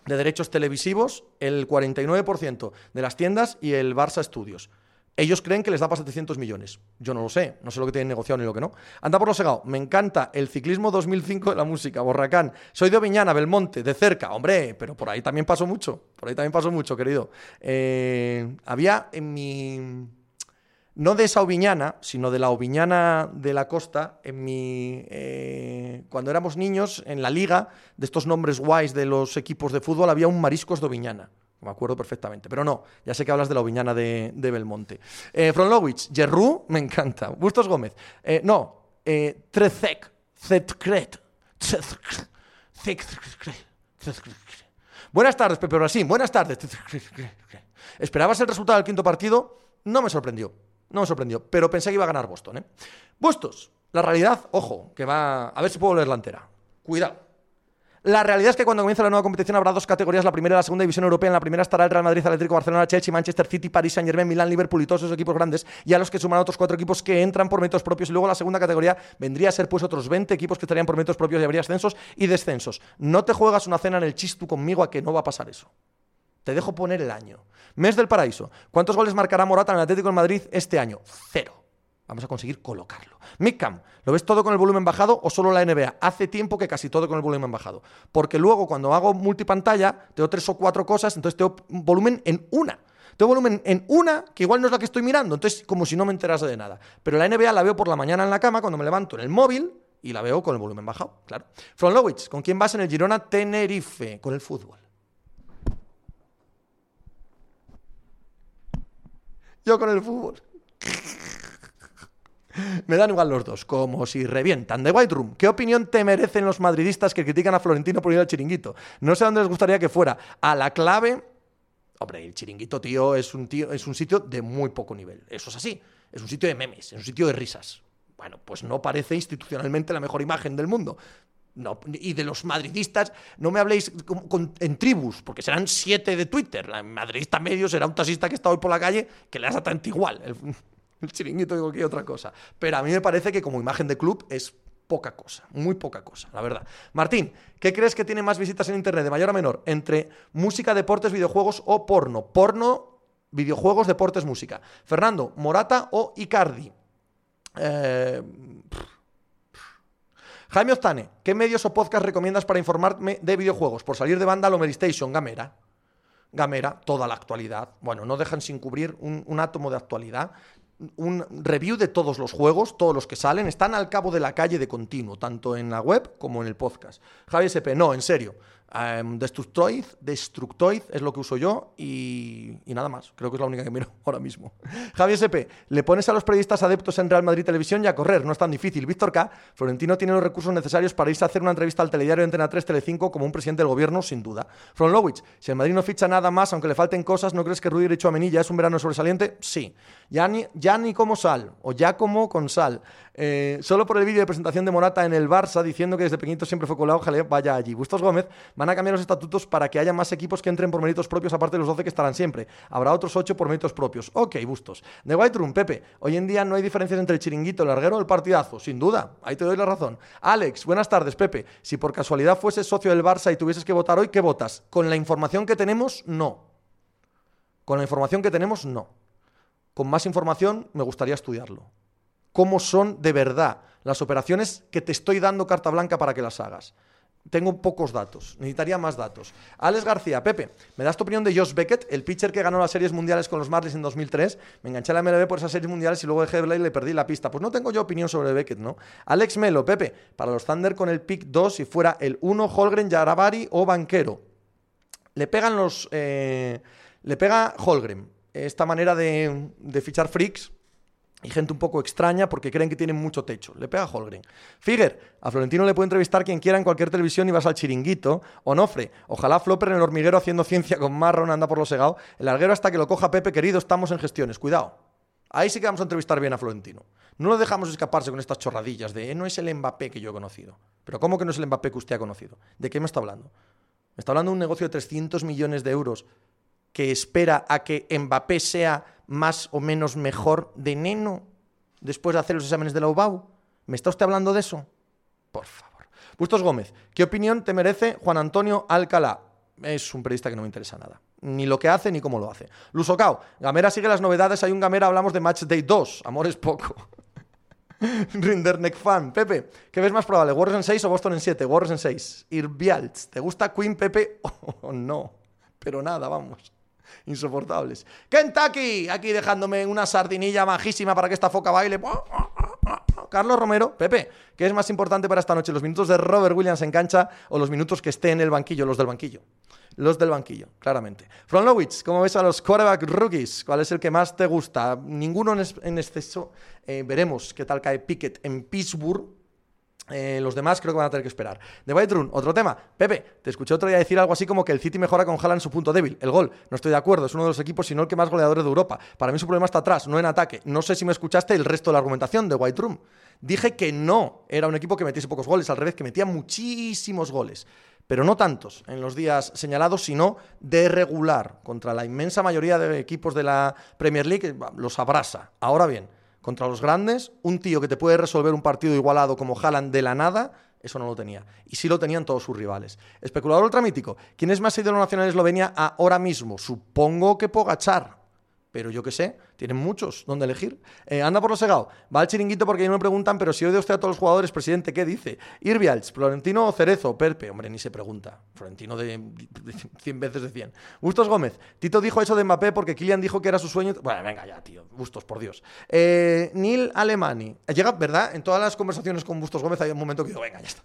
de derechos televisivos, el 49% de las tiendas y el Barça Studios. Ellos creen que les da para 700 millones. Yo no lo sé, no sé lo que tienen negociado ni lo que no. Anda por lo segado. Me encanta el ciclismo 2005 de la música, Borracán. Soy de Oviñana, Belmonte, de cerca. Hombre, pero por ahí también pasó mucho. Por ahí también pasó mucho, querido. Eh, había en mi... No de esa Oviñana, sino de la Oviñana de la costa, en mi... Eh, cuando éramos niños, en la liga, de estos nombres guays de los equipos de fútbol, había un Mariscos de Oviñana. Me acuerdo perfectamente. Pero no, ya sé que hablas de la Oviñana de, de Belmonte. Eh, Fronlowicz, Jerru, me encanta. Bustos Gómez. Eh, no, eh, Trecek, Zetkret. Buenas tardes, Pepe Brasil. Buenas tardes. ¿Esperabas el resultado del quinto partido? No me sorprendió. No me sorprendió. Pero pensé que iba a ganar Boston. ¿eh? Bustos, la realidad, ojo, que va. A ver si puedo leer la entera. Cuidado. La realidad es que cuando comience la nueva competición habrá dos categorías, la primera y la segunda división europea. En la primera estará el Real Madrid, Atlético, Barcelona, Chelsea, Manchester City, París, Saint Germain, Milán, Liverpool y todos esos equipos grandes, y a los que suman otros cuatro equipos que entran por métodos propios. Y luego la segunda categoría vendría a ser pues otros 20 equipos que estarían por métodos propios y habría ascensos y descensos. No te juegas una cena en el chistu conmigo a que no va a pasar eso. Te dejo poner el año. Mes del paraíso. ¿Cuántos goles marcará Morata en el Atlético de Madrid este año? Cero. Vamos a conseguir colocarlo. Midcam, ¿lo ves todo con el volumen bajado o solo la NBA? Hace tiempo que casi todo con el volumen bajado. Porque luego cuando hago multipantalla, tengo tres o cuatro cosas, entonces tengo volumen en una. Tengo volumen en una, que igual no es la que estoy mirando, entonces como si no me enterase de nada. Pero la NBA la veo por la mañana en la cama, cuando me levanto en el móvil, y la veo con el volumen bajado, claro. From Lowitz, ¿con quién vas en el Girona Tenerife? Con el fútbol. Yo con el fútbol. Me dan igual los dos, como si revientan. The White Room, ¿qué opinión te merecen los madridistas que critican a Florentino por ir al chiringuito? No sé dónde les gustaría que fuera. A la clave. Hombre, el chiringuito, tío, es un, tío, es un sitio de muy poco nivel. Eso es así. Es un sitio de memes, es un sitio de risas. Bueno, pues no parece institucionalmente la mejor imagen del mundo. Y de los madridistas, no me habléis en tribus, porque serán siete de Twitter. La madridista medio será un taxista que está hoy por la calle que le da exactamente igual. El chiringuito digo que otra cosa. Pero a mí me parece que como imagen de club es poca cosa, muy poca cosa, la verdad. Martín, ¿qué crees que tiene más visitas en Internet, de mayor a menor? Entre música, deportes, videojuegos o porno. Porno, videojuegos, deportes, música. Fernando, Morata o Icardi. Eh... Jaime Oztane, ¿qué medios o podcast recomiendas para informarme de videojuegos? Por salir de banda, lo Station, Gamera. Gamera, toda la actualidad. Bueno, no dejan sin cubrir un átomo de actualidad un review de todos los juegos, todos los que salen, están al cabo de la calle de continuo, tanto en la web como en el podcast. Javi SP, no, en serio. Um, Destructoid, Destructoid es lo que uso yo y, y, nada más. Creo que es la única que miro ahora mismo. Javi SP, le pones a los periodistas adeptos en Real Madrid Televisión y a correr, no es tan difícil. Víctor K, Florentino tiene los recursos necesarios para irse a hacer una entrevista al telediario Antena 3 Telecinco como un presidente del gobierno, sin duda. From Lowich, si el Madrid no ficha nada más, aunque le falten cosas, ¿no crees que Rudy Richo Amenilla es un verano sobresaliente? Sí. Ya ni, ya ni como sal, o ya como con sal. Eh, solo por el vídeo de presentación de Morata en el Barça diciendo que desde pequeñito siempre fue colado, ojalá vaya allí. Bustos Gómez van a cambiar los estatutos para que haya más equipos que entren por méritos propios aparte de los 12 que estarán siempre. Habrá otros 8 por méritos propios. Ok, Bustos. De White Pepe, hoy en día no hay diferencias entre el chiringuito, el larguero o el partidazo. Sin duda, ahí te doy la razón. Alex, buenas tardes, Pepe. Si por casualidad fueses socio del Barça y tuvieses que votar hoy, ¿qué votas? Con la información que tenemos, no. Con la información que tenemos, no. Con más información, me gustaría estudiarlo. ¿Cómo son de verdad las operaciones que te estoy dando carta blanca para que las hagas? Tengo pocos datos, necesitaría más datos. Alex García, Pepe, ¿me das tu opinión de Josh Beckett, el pitcher que ganó las series mundiales con los Marlins en 2003? Me enganché a la MLB por esas series mundiales y luego de y le perdí la pista. Pues no tengo yo opinión sobre Beckett, ¿no? Alex Melo, Pepe, para los Thunder con el pick 2, si fuera el 1, Holgren, Yarabari o Banquero. Le pegan los... Eh, le pega Holgren esta manera de, fichar freaks y gente un poco extraña porque creen que tienen mucho techo. Le pega Holgren. Figuer, a Florentino le puede entrevistar quien quiera en cualquier televisión y vas al chiringuito. Onofre, ojalá Flopper en el hormiguero haciendo ciencia con Marron anda por lo segado. El larguero hasta que lo coja Pepe, querido, estamos en gestiones. Cuidado. Ahí sí que vamos a entrevistar bien a Florentino. No lo dejamos escaparse con estas chorradillas de eh, no es el Mbappé que yo he conocido. Pero ¿cómo que no es el Mbappé que usted ha conocido? ¿De qué me está hablando? Me está hablando de un negocio de 300 millones de euros que espera a que Mbappé sea más o menos mejor de neno después de hacer los exámenes de la UBAU? ¿Me está usted hablando de eso? Por favor. Bustos Gómez, ¿qué opinión te merece Juan Antonio Alcalá? Es un periodista que no me interesa nada. Ni lo que hace ni cómo lo hace. Lusocao, Gamera sigue las novedades. Hay un Gamera, hablamos de Match Day 2. Amor es poco. Rinderneck fan. Pepe, ¿qué ves más probable? ¿Warriors en 6 o Boston en 7? Warriors en 6. Irbialts, ¿te gusta Queen Pepe o no? Pero nada, vamos insoportables. Kentucky, aquí dejándome una sardinilla majísima para que esta foca baile. Carlos Romero, Pepe, ¿qué es más importante para esta noche? ¿Los minutos de Robert Williams en cancha o los minutos que esté en el banquillo? Los del banquillo. Los del banquillo, claramente. From Lowitz, ¿cómo ves a los quarterback rookies? ¿Cuál es el que más te gusta? Ninguno en, exceso. Eh, veremos qué tal cae Pickett en Pittsburgh eh, los demás creo que van a tener que esperar. De White Room, otro tema. Pepe, te escuché otro día decir algo así como que el City mejora con Haaland su punto débil, el gol. No estoy de acuerdo, es uno de los equipos, sino el que más goleadores de Europa. Para mí su problema está atrás, no en ataque. No sé si me escuchaste el resto de la argumentación de White Room. Dije que no era un equipo que metiese pocos goles, al revés, que metía muchísimos goles. Pero no tantos en los días señalados, sino de regular. Contra la inmensa mayoría de equipos de la Premier League los abrasa. Ahora bien, contra los grandes, un tío que te puede resolver un partido igualado como Haaland de la nada, eso no lo tenía. Y sí lo tenían todos sus rivales. Especulador ultramítico. ¿Quién es más ídolo nacional de Eslovenia ahora mismo? Supongo que Pogachar pero yo qué sé, tienen muchos donde elegir. Eh, anda por lo segado, va al chiringuito porque no me preguntan, pero si odia usted a todos los jugadores, presidente, ¿qué dice? Irvials, Florentino o Cerezo, Perpe, hombre, ni se pregunta. Florentino de, 100 veces de 100. Bustos Gómez, Tito dijo eso de Mbappé porque Kylian dijo que era su sueño. Bueno, venga ya, tío, Bustos, por Dios. Eh, Neil Alemani, llega, ¿verdad? En todas las conversaciones con Bustos Gómez hay un momento que digo, venga, ya está.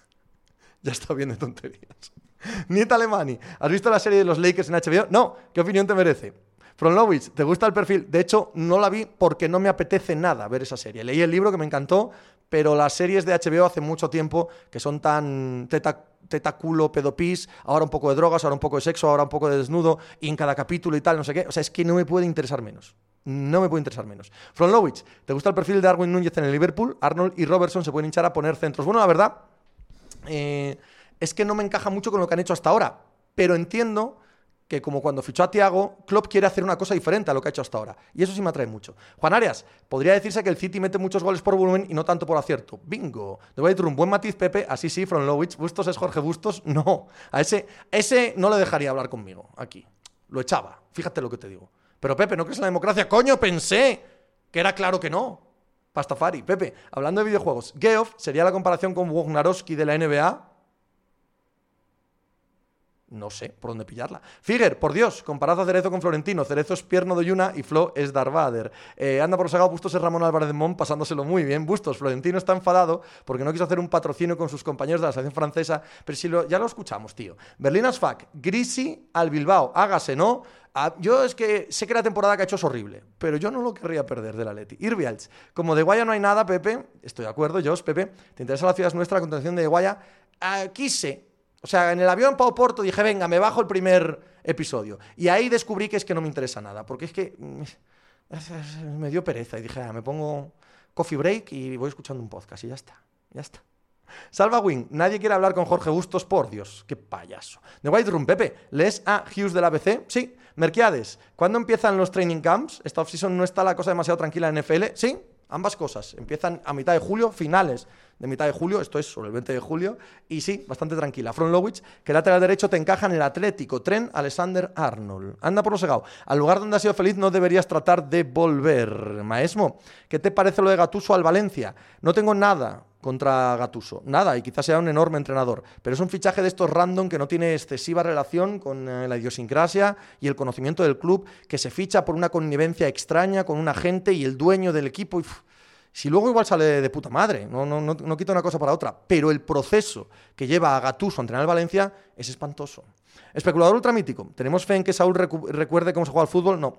ya está bien de tonterías. Neil Alemani, ¿has visto la serie de los Lakers en HBO? No, ¿qué opinión te merece? From Lowitz, ¿te gusta el perfil? De hecho, no la vi porque no me apetece nada ver esa serie. Leí el libro que me encantó, pero las series de HBO hace mucho tiempo que son tan teta, teta culo, pedopis, ahora un poco de drogas, ahora un poco de sexo, ahora un poco de desnudo, y en cada capítulo y tal, no sé qué. O sea, es que no me puede interesar menos. No me puede interesar menos. From Lowitz, ¿te gusta el perfil de Darwin Núñez en el Liverpool? Arnold y Robertson se pueden hinchar a poner centros. Bueno, la verdad eh, es que no me encaja mucho con lo que han hecho hasta ahora, pero entiendo que como cuando fichó a Tiago, Klopp quiere hacer una cosa diferente a lo que ha hecho hasta ahora. Y eso sí me atrae mucho. Juan Arias, podría decirse que el City mete muchos goles por volumen y no tanto por acierto. Bingo. De White un buen matiz, Pepe. Así sí, Lowich. Bustos es Jorge Bustos. No. A ese, ese no le dejaría hablar conmigo aquí. Lo echaba. Fíjate lo que te digo. Pero Pepe, ¿no crees en la democracia? Coño, pensé que era claro que no. Pastafari. Pepe, hablando de videojuegos, Geoff sería la comparación con Wognarowski de la NBA no sé por dónde pillarla. Figuer, por Dios, comparado a Cerezo con Florentino. Cerezo es pierno de Yuna y Flo es Darvader. Eh, anda por sagado, Bustos es Ramón Álvarez de Mon, pasándoselo muy bien. Bustos, Florentino está enfadado porque no quiso hacer un patrocinio con sus compañeros de la selección francesa, pero si lo, ya lo escuchamos, tío. Berlín Asfac, Grisi al Bilbao, hágase, ¿no? Ah, yo es que sé que la temporada que ha hecho es horrible, pero yo no lo querría perder de la Leti. Irvialch, como de Guaya no hay nada, Pepe, estoy de acuerdo, yo, Pepe, ¿te interesa la ciudad nuestra, la continuación de Guaya? Aquí sé o sea, en el avión Pau Porto dije, venga, me bajo el primer episodio. Y ahí descubrí que es que no me interesa nada, porque es que mm, me dio pereza y dije, ah, me pongo coffee break y voy escuchando un podcast y ya está, ya está. Salva Wing, nadie quiere hablar con Jorge Bustos, por Dios, qué payaso. The White Room, Pepe, ¿lees a Hughes de la ABC? Sí. Merquiades, ¿cuándo empiezan los training camps? Esta offseason no está la cosa demasiado tranquila en NFL. Sí, ambas cosas. Empiezan a mitad de julio, finales de mitad de julio, esto es sobre el 20 de julio, y sí, bastante tranquila. From Lowich, que lateral derecho te encaja en el Atlético. Tren, Alexander Arnold. Anda por lo segado. Al lugar donde has sido feliz no deberías tratar de volver. Maesmo, ¿qué te parece lo de Gatuso al Valencia? No tengo nada contra Gatuso. Nada, y quizás sea un enorme entrenador. Pero es un fichaje de estos random que no tiene excesiva relación con eh, la idiosincrasia y el conocimiento del club, que se ficha por una connivencia extraña con un agente y el dueño del equipo. Y, si luego igual sale de puta madre, no, no, no, no quita una cosa para otra, pero el proceso que lleva a Gatuso a entrenar al Valencia es espantoso. Especulador ultramítico, ¿tenemos fe en que Saúl recuerde cómo se juega al fútbol? No,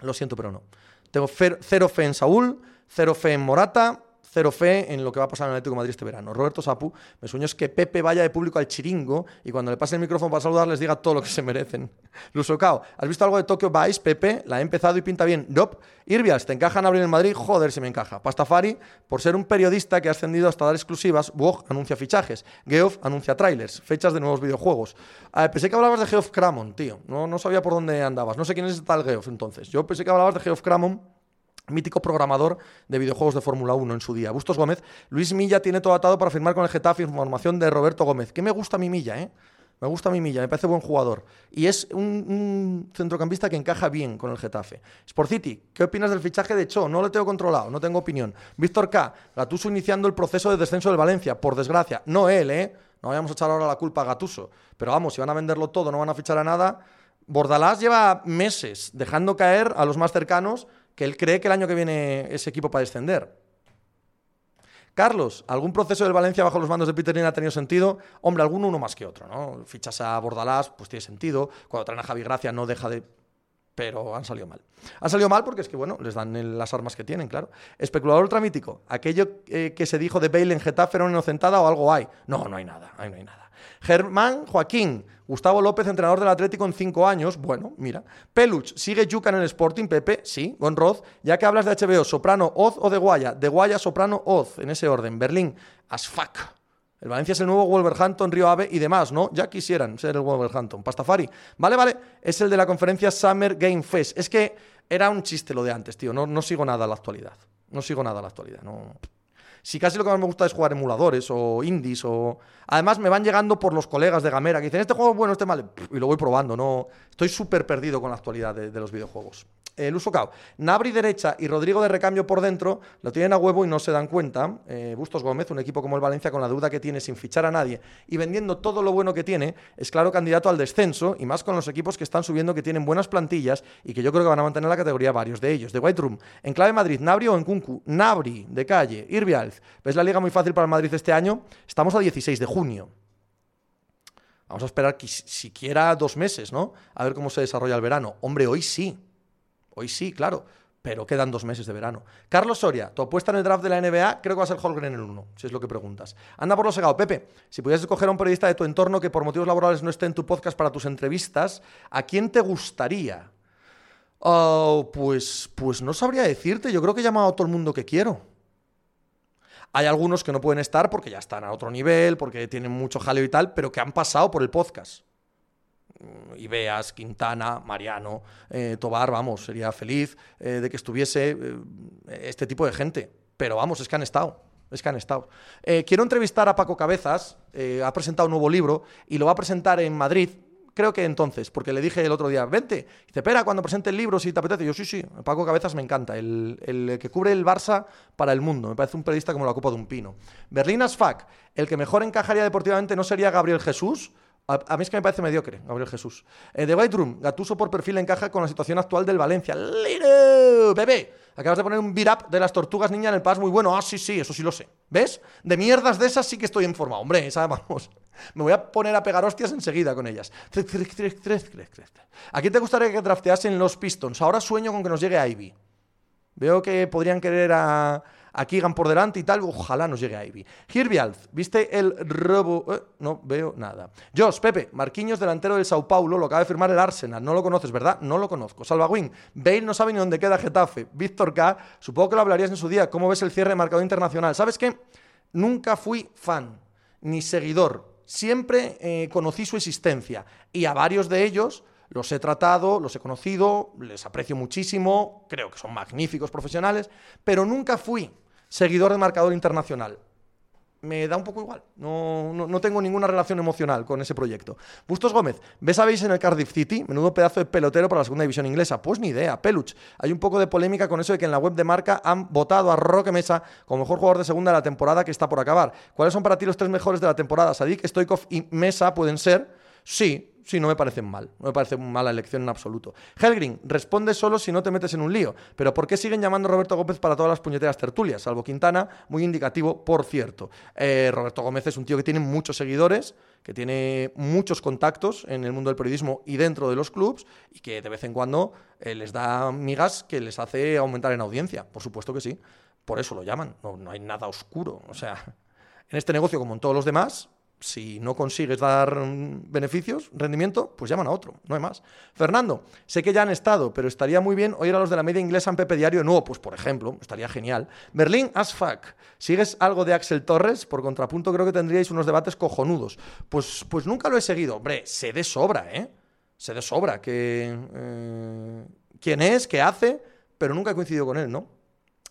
lo siento, pero no. Tengo cero fe en Saúl, cero fe en Morata, cero fe en lo que va a pasar en el Atlético de Madrid este verano. Roberto Sapu, me sueño es que Pepe vaya de público al chiringo y cuando le pase el micrófono para saludar les diga todo lo que se merecen. Luso Cao, ¿has visto algo de Tokyo Vice, Pepe? La he empezado y pinta bien. Nope. Irvias, ¿te encaja en abrir en Madrid? Joder, si me encaja. Pastafari, por ser un periodista que ha ascendido hasta dar exclusivas, Wog anuncia fichajes. Geoff anuncia trailers, fechas de nuevos videojuegos. pensé que hablabas de Geoff Cramon, tío. No, no sabía por dónde andabas. No sé quién es tal Geoff entonces. Yo pensé que hablabas de Geoff Cramon mítico programador de videojuegos de Fórmula 1 en su día. Bustos Gómez, Luis Milla tiene todo atado para firmar con el Getafe información de Roberto Gómez. Que me gusta mi Milla, ¿eh? Me gusta mi Milla, me parece buen jugador. Y es un, centrocampista que encaja bien con el Getafe. Sport City, ¿qué opinas del fichaje de Cho? No lo tengo controlado, no tengo opinión. Víctor K, Gatuso iniciando el proceso de descenso del Valencia, por desgracia. No él, ¿eh? No vayamos a echar ahora la culpa a Gatuso. Pero vamos, si van a venderlo todo, no van a fichar a nada. Bordalás lleva meses dejando caer a los más cercanos que él cree que el año que viene ese equipo para descender. Carlos, ¿algún proceso del Valencia bajo los mandos de Peter Lin ha tenido sentido? Hombre, alguno uno más que otro, ¿no? Fichas a Bordalás, pues tiene sentido. Cuando traen a Javi Gracia no deja de... Pero han salido mal. Han salido mal porque es que, bueno, les dan las armas que tienen, claro. Especulador ultramítico. ¿Aquello eh, que se dijo de Bale en Getafe era una inocentada o algo hay? No, no hay nada, ahí no hay nada. Germán Joaquín, Gustavo López, entrenador del Atlético en cinco años. Bueno, mira. Peluch, ¿sigue Yuca en el Sporting, Pepe? Sí. Gonroz, ya que hablas de HBO, Soprano, Oz o de Guaya. De Guaya, Soprano, Oz, en ese orden. Berlín, as fuck. El Valencia es el nuevo Wolverhampton, Río Ave y demás, ¿no? Ya quisieran ser el Wolverhampton. Pastafari. Vale, vale. Es el de la conferencia Summer Game Fest. Es que era un chiste lo de antes, tío. No, no sigo nada a la actualidad. No sigo nada a la actualidad. No. Si casi lo que más me gusta es jugar emuladores o indies o... Además me van llegando por los colegas de Gamera que dicen, este juego es bueno, este mal, y lo voy probando, no... Estoy súper perdido con la actualidad de los videojuegos el uso cao. Nabri derecha y Rodrigo de recambio por dentro lo tienen a huevo y no se dan cuenta. Eh, Bustos Gómez, un equipo como el Valencia, con la duda que tiene sin fichar a nadie y vendiendo todo lo bueno que tiene, es claro candidato al descenso y más con los equipos que están subiendo que tienen buenas plantillas y que yo creo que van a mantener la categoría varios de ellos. De White Room, en clave Madrid, Nabri o en Kunku, Nabri de calle, Irvialz. ¿Ves la liga muy fácil para el Madrid este año? Estamos a 16 de junio. Vamos a esperar que siquiera dos meses, ¿no? A ver cómo se desarrolla el verano. Hombre, hoy sí. Hoy sí, claro, pero quedan dos meses de verano. Carlos Soria, tu apuesta en el draft de la NBA, creo que va a ser Holgren en el 1, si es lo que preguntas. Anda por lo segado. Pepe, si pudieras escoger a un periodista de tu entorno que por motivos laborales no esté en tu podcast para tus entrevistas, ¿a quién te gustaría? Oh, pues, pues no sabría decirte, yo creo que he llamado a todo el mundo que quiero. Hay algunos que no pueden estar porque ya están a otro nivel, porque tienen mucho jaleo y tal, pero que han pasado por el podcast. Ibeas, Quintana, Mariano, eh, Tobar, vamos, sería feliz eh, de que estuviese eh, este tipo de gente. Pero vamos, es que han estado. Es que han estado. quiero entrevistar a Paco Cabezas, ha presentado un nuevo libro y lo va a presentar en Madrid. Creo que entonces, porque le dije el otro día, vente, dice, espera, cuando presente el libro, si te apetece. yo, sí, sí, Paco Cabezas me encanta, el, el, que cubre el Barça para el mundo. Me parece un periodista como la copa de un pino. Berlín Asfac, el que mejor encajaría deportivamente no sería Gabriel Jesús, a, mí es que me parece mediocre, Gabriel Jesús. Eh, The White Room, Gatuso por perfil encaja con la situación actual del Valencia. ¡Lino! Bebé, acabas de poner un beat up de las tortugas niña en el pas muy bueno. Ah, sí, sí, eso sí lo sé. ¿Ves? De mierdas de esas sí que estoy informado. Hombre, esa, vamos. Me voy a poner a pegar hostias enseguida con ellas. ¿A quién te gustaría que drafteasen los Pistons? Ahora sueño con que nos llegue Ivy. Veo que podrían querer a, a Keegan por delante y tal. Ojalá nos llegue a Ivy. Hirvialz, ¿viste el robo? Eh, no veo nada. Josh, Pepe, Marquinhos, delantero del Sao Paulo, lo acaba de firmar el Arsenal. No lo conoces, ¿verdad? No lo conozco. Salva Wing, Bale no sabe ni dónde queda Getafe. Víctor K, supongo que lo hablarías en su día. ¿Cómo ves el cierre de mercado internacional? ¿Sabes qué? Nunca fui fan ni seguidor. Siempre eh, conocí su existencia y a varios de ellos los he tratado, los he conocido, les aprecio muchísimo, creo que son magníficos profesionales, pero nunca fui seguidor de marcador internacional. Me da un poco igual, no, no, tengo ninguna relación emocional con ese proyecto. Bustos Gómez, ¿ves a en el Cardiff City? Menudo pedazo de pelotero para la segunda división inglesa. Pues ni idea, Peluch. Hay un poco de polémica con eso de que en la web de marca han votado a Roque Mesa como mejor jugador de segunda de la temporada que está por acabar. ¿Cuáles son para ti los tres mejores de la temporada? Sadik, Stoikov y Mesa pueden ser. Sí, sí, no me parecen mal. No me parece mala elección en absoluto. Helgrin, responde solo si no te metes en un lío. Pero ¿por qué siguen llamando a Roberto Gómez para todas las puñeteras tertulias? Salvo Quintana, muy indicativo, por cierto. Eh, Roberto Gómez es un tío que tiene muchos seguidores, que tiene muchos contactos en el mundo del periodismo y dentro de los clubs, y que de vez en cuando eh, les da migas que les hace aumentar en audiencia. Por supuesto que sí. Por eso lo llaman. No, no hay nada oscuro. O sea, en este negocio, como en todos los demás, si no consigues dar beneficios, rendimiento, pues llaman a otro, no hay más. Fernando, sé que ya han estado, pero estaría muy bien oír a los de la media inglesa en Pepe Diario no, pues por ejemplo, estaría genial. Berlín as fuck. ¿Sigues algo de Axel Torres? Por contrapunto creo que tendríais unos debates cojonudos. Pues, pues nunca lo he seguido. Hombre, sé de sobra, ¿eh? Sé de sobra que... Eh, quién es, qué hace, pero nunca he coincidido con él, ¿no?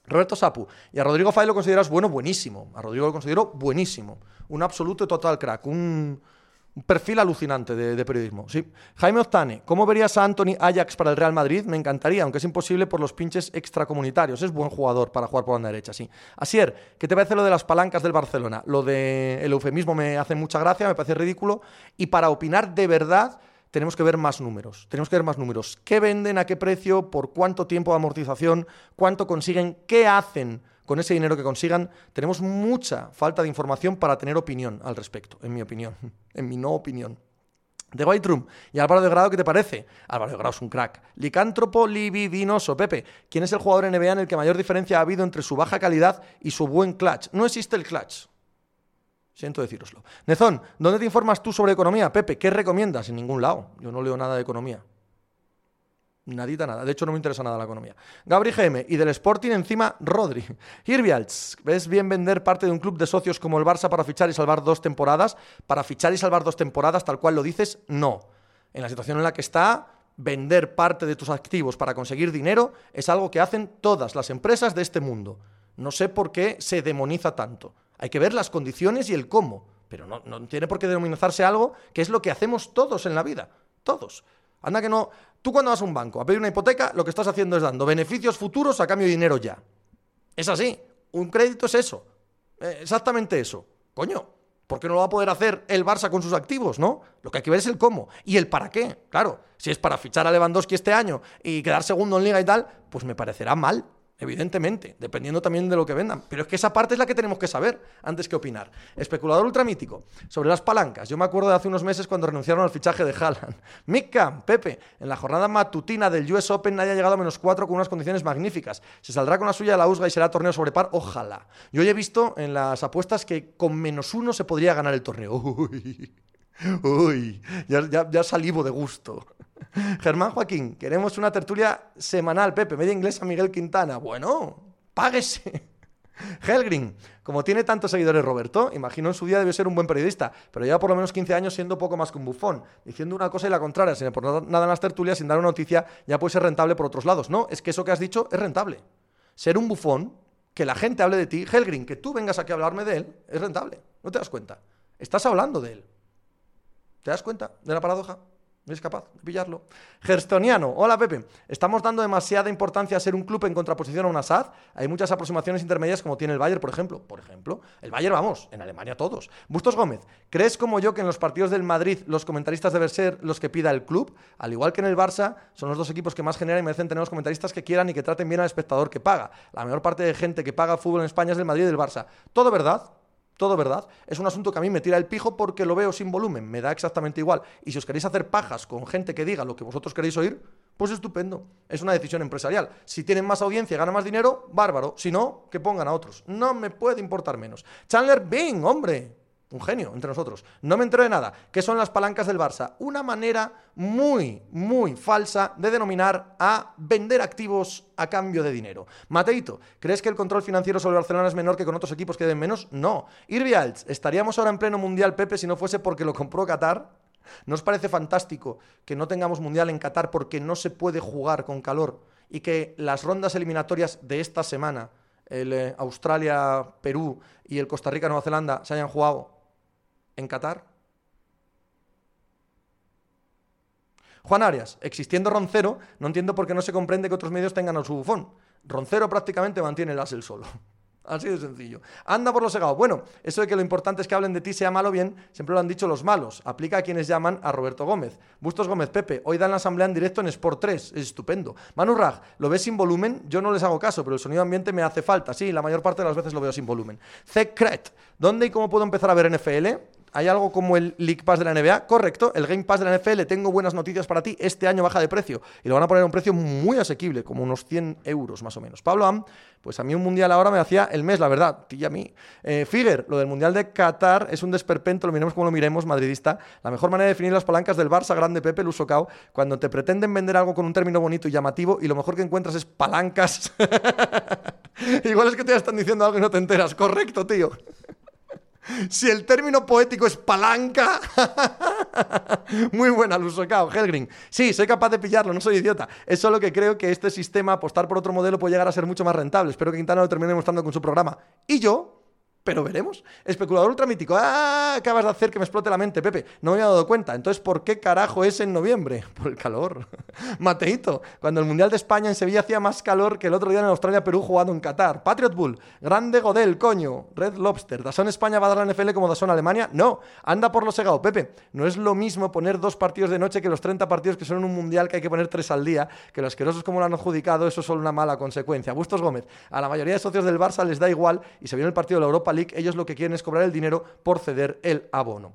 Roberto Sapu. Y a Rodrigo Fay lo consideras bueno, buenísimo. A Rodrigo lo considero buenísimo. Un absoluto y total crack. Un, perfil alucinante de, periodismo. Sí. Jaime Oztane, ¿cómo verías a Anthony Ajax para el Real Madrid? Me encantaría, aunque es imposible por los pinches extracomunitarios. Es buen jugador para jugar por banda derecha, sí. Asier, ¿qué te parece lo de las palancas del Barcelona? Lo de el eufemismo me hace mucha gracia, me parece ridículo. Y para opinar de verdad tenemos que ver más números. Tenemos que ver más números. ¿Qué venden? ¿A qué precio? ¿Por cuánto tiempo de amortización? ¿Cuánto consiguen? ¿Qué hacen con ese dinero que consigan? Tenemos mucha falta de información para tener opinión al respecto, en mi opinión. En mi no opinión. The White Room. ¿Y Álvaro de Grado qué te parece? Álvaro de Grado es un crack. Licántropo libidinoso. Pepe, ¿quién es el jugador NBA en el que mayor diferencia ha habido entre su baja calidad y su buen clutch? No existe el clutch. Siento deciroslo. Nezón, ¿dónde te informas tú sobre economía? Pepe, ¿qué recomiendas? En ningún lado. Yo no leo nada de economía. Nadita nada. De hecho, no me interesa nada la economía. Gabri GM y del Sporting encima Rodri. Hirvialts, ¿ves bien vender parte de un club de socios como el Barça para fichar y salvar dos temporadas? Para fichar y salvar dos temporadas, tal cual lo dices, no. En la situación en la que está, vender parte de tus activos para conseguir dinero es algo que hacen todas las empresas de este mundo. No sé por qué se demoniza tanto. Hay que ver las condiciones y el cómo, pero no, tiene por qué denominarse algo que es lo que hacemos todos en la vida. Todos. Anda que no. Tú cuando vas a un banco a pedir una hipoteca, lo que estás haciendo es dando beneficios futuros a cambio de dinero ya. Es así. Un crédito es eso. Eh, exactamente eso. Coño, ¿por qué no lo va a poder hacer el Barça con sus activos, no? Lo que hay que ver es el cómo y el para qué. Claro, si es para fichar a Lewandowski este año y quedar segundo en liga y tal, pues me parecerá mal evidentemente, dependiendo también de lo que vendan. Pero es que esa parte es la que tenemos que saber antes que opinar. Especulador ultramítico, sobre las palancas. Yo me acuerdo de hace unos meses cuando renunciaron al fichaje de Haaland. Mick Pepe, en la jornada matutina del US Open nadie ha llegado a menos 4 con unas condiciones magníficas. Se saldrá con la suya a la USGA y será torneo sobre par, ojalá. Yo he visto en las apuestas que con menos uno se podría ganar el torneo. Uy, uy, ya, ya salivo de gusto. Germán Joaquín, queremos una tertulia semanal, Pepe, media inglesa Miguel Quintana. Bueno, páguese. Helgrin, como tiene tantos seguidores Roberto, imagino en su día debe ser un buen periodista, pero lleva por lo menos 15 años siendo poco más que un bufón, diciendo una cosa y la contraria, sin por nada en las tertulias, sin dar una noticia, ya puede ser rentable por otros lados. No, es que eso que has dicho es rentable. Ser un bufón, que la gente hable de ti, Helgrin, que tú vengas aquí a hablarme de él, es rentable. ¿No te das cuenta? Estás hablando de él. ¿Te das cuenta de la paradoja? No capaz de pillarlo. Gerstoniano, hola Pepe. Estamos dando demasiada importancia a ser un club en contraposición a una SAD. Hay muchas aproximaciones intermedias como tiene el Bayern, por ejemplo. Por ejemplo, el Bayern, vamos, en Alemania todos. Bustos Gómez, ¿crees como yo que en los partidos del Madrid los comentaristas deben ser los que pida el club? Al igual que en el Barça, son los dos equipos que más generan y merecen tener los comentaristas que quieran y que traten bien al espectador que paga. La mayor parte de gente que paga fútbol en España es del Madrid y del Barça. Todo verdad, todo verdad. Es un asunto que a mí me tira el pijo porque lo veo sin volumen, me da exactamente igual. Y si os queréis hacer pajas con gente que diga lo que vosotros queréis oír, Pues estupendo. Es una decisión empresarial. Si tienen más audiencia y ganan más dinero, bárbaro. Si no, que pongan a otros. No me puede importar menos. Chandler Bing, hombre un genio entre nosotros. No me entero de nada. ¿Qué son las palancas del Barça? Una manera muy, muy falsa de denominar a vender activos a cambio de dinero. Mateito, ¿crees que el control financiero sobre Barcelona es menor que con otros equipos que den menos? No. Irvialts, ¿estaríamos ahora en pleno Mundial, Pepe, si no fuese porque lo compró Qatar? ¿No os parece fantástico que no tengamos Mundial en Qatar porque no se puede jugar con calor y que las rondas eliminatorias de esta semana, el eh, Australia-Perú y el Costa Rica-Nueva Zelanda, se hayan jugado en Qatar? Juan Arias, existiendo Roncero, no entiendo por qué no se comprende que otros medios tengan a su bufón. Roncero prácticamente mantiene el as el solo. Así de sencillo. Anda por los segados. Bueno, eso de que lo importante es que hablen de ti, sea malo o bien, siempre lo han dicho los malos. Aplica a quienes llaman a Roberto Gómez. Bustos Gómez, Pepe, hoy dan la asamblea en directo en Sport 3. Es estupendo. Manu Raj, ¿lo ves sin volumen? Yo no les hago caso, pero el sonido ambiente me hace falta. Sí, la mayor parte de las veces lo veo sin volumen. Cret, ¿dónde y cómo puedo empezar a ver NFL? ¿Hay algo como el League Pass de la NBA? Correcto, el Game Pass de la NFL, tengo buenas noticias para ti, este año baja de precio y lo van a poner a un precio muy asequible, como unos 100 euros más o menos. Pablo Am, pues a mí un mundial ahora me hacía el mes, la verdad, y a mí. Eh, Figuer, lo del mundial de Qatar es un desperpento, lo miremos como lo miremos, madridista. La mejor manera de definir las palancas del Barça, grande Pepe, Lusocao, cuando te pretenden vender algo con un término bonito y llamativo y lo mejor que encuentras es palancas. Igual es que te están diciendo algo y no te enteras. Correcto, tío. Si el término poético es palanca. Muy buena, Lusocao, Helgrin. Sí, soy capaz de pillarlo, no soy idiota. Es solo que creo que este sistema, apostar por otro modelo, puede llegar a ser mucho más rentable. Espero que Quintana lo termine mostrando con su programa. Y yo, pero veremos. Especulador ultramítico. ¡Ah! Acabas de hacer que me explote la mente, Pepe. No me había dado cuenta. Entonces, ¿por qué carajo es en noviembre? Por el calor. Mateito. Cuando el Mundial de España en Sevilla hacía más calor que el otro día en Australia-Perú jugando en Qatar. Patriot Bull. Grande Godel, coño. Red Lobster. ¿Dasón España va a dar la NFL como Dasón Alemania? No. Anda por lo segado, Pepe. No es lo mismo poner dos partidos de noche que los 30 partidos que son en un Mundial que hay que poner tres al día. Que los asquerosos como lo han adjudicado, eso es solo una mala consecuencia. Bustos Gómez. A la mayoría de socios del Barça les da igual y se viene el partido de la Europa ellos lo que quieren es cobrar el dinero por ceder el abono.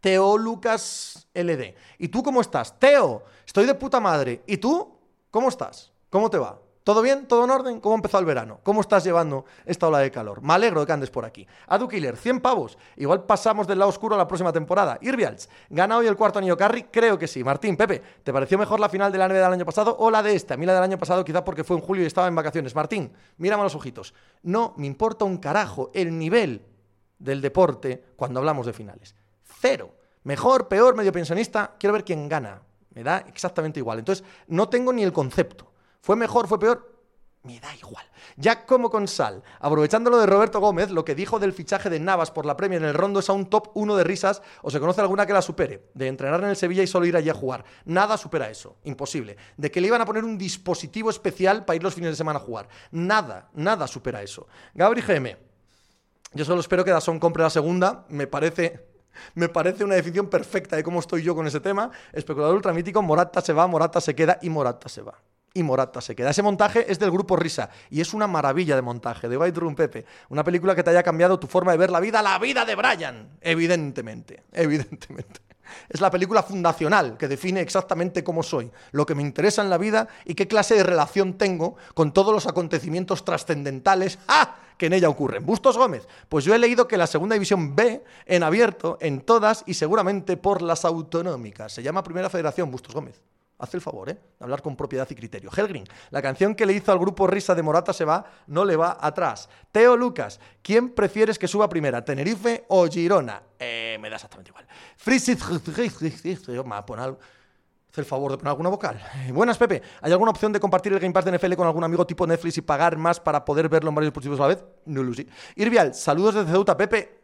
Teo Lucas LD. ¿Y tú cómo estás? Teo, estoy de puta madre. ¿Y tú? ¿Cómo estás? ¿Cómo te va? ¿Todo bien? ¿Todo en orden? ¿Cómo ha empezado el verano? ¿Cómo estás llevando esta ola de calor? Me alegro de que andes por aquí. Adu Killer, 100 pavos. Igual pasamos del lado oscuro a la próxima temporada. Irvials, ¿gana hoy el cuarto anillo Carry? Creo que sí. Martín, Pepe, ¿te pareció mejor la final de la NBA del año pasado o la de esta? A mí la del año pasado quizá porque fue en julio y estaba en vacaciones. Martín, mírame los ojitos. No me importa un carajo el nivel del deporte cuando hablamos de finales. Cero. Mejor, peor, medio pensionista, quiero ver quién gana. Me da exactamente igual. Entonces, no tengo ni el concepto. ¿Fue mejor, fue peor? Me da igual. Ya como con sal, aprovechando lo de Roberto Gómez, lo que dijo del fichaje de Navas por la Premier en el rondo es a un top 1 de risas, o se conoce alguna que la supere, de entrenar en el Sevilla y solo ir allí a jugar. Nada supera eso, imposible. De que le iban a poner un dispositivo especial para ir los fines de semana a jugar. Nada, nada supera eso. Gabri GM, yo solo espero que Dazón compre la segunda, me parece me parece una definición perfecta de cómo estoy yo con ese tema. Especulador ultramítico, Morata se va, Morata se queda y Morata se va y Morata se queda. Ese montaje es del grupo Risa y es una maravilla de montaje, de White Room Pepe. Una película que te haya cambiado tu forma de ver la vida, la vida de Brian. Evidentemente, evidentemente. Es la película fundacional que define exactamente cómo soy, lo que me interesa en la vida y qué clase de relación tengo con todos los acontecimientos trascendentales que en ella ocurren. Bustos Gómez, pues yo he leído que la segunda división B en abierto en todas y seguramente por las autonómicas. Se llama Primera Federación Bustos Gómez. Haz el favor, ¿eh? De hablar con propiedad y criterio. Helgrin, la canción que le hizo al grupo Risa de Morata se va, no le va atrás. Teo Lucas, ¿quién prefieres que suba primera, Tenerife o Girona? Eh, me da exactamente igual. Frisit, Haz el favor de poner alguna vocal. Eh, buenas, Pepe. ¿Hay alguna opción de compartir el Game Pass de NFL con algún amigo tipo Netflix y pagar más para poder verlo en varios dispositivos a la vez? No, Lucy. Irvial, saludos desde Ceuta, Pepe.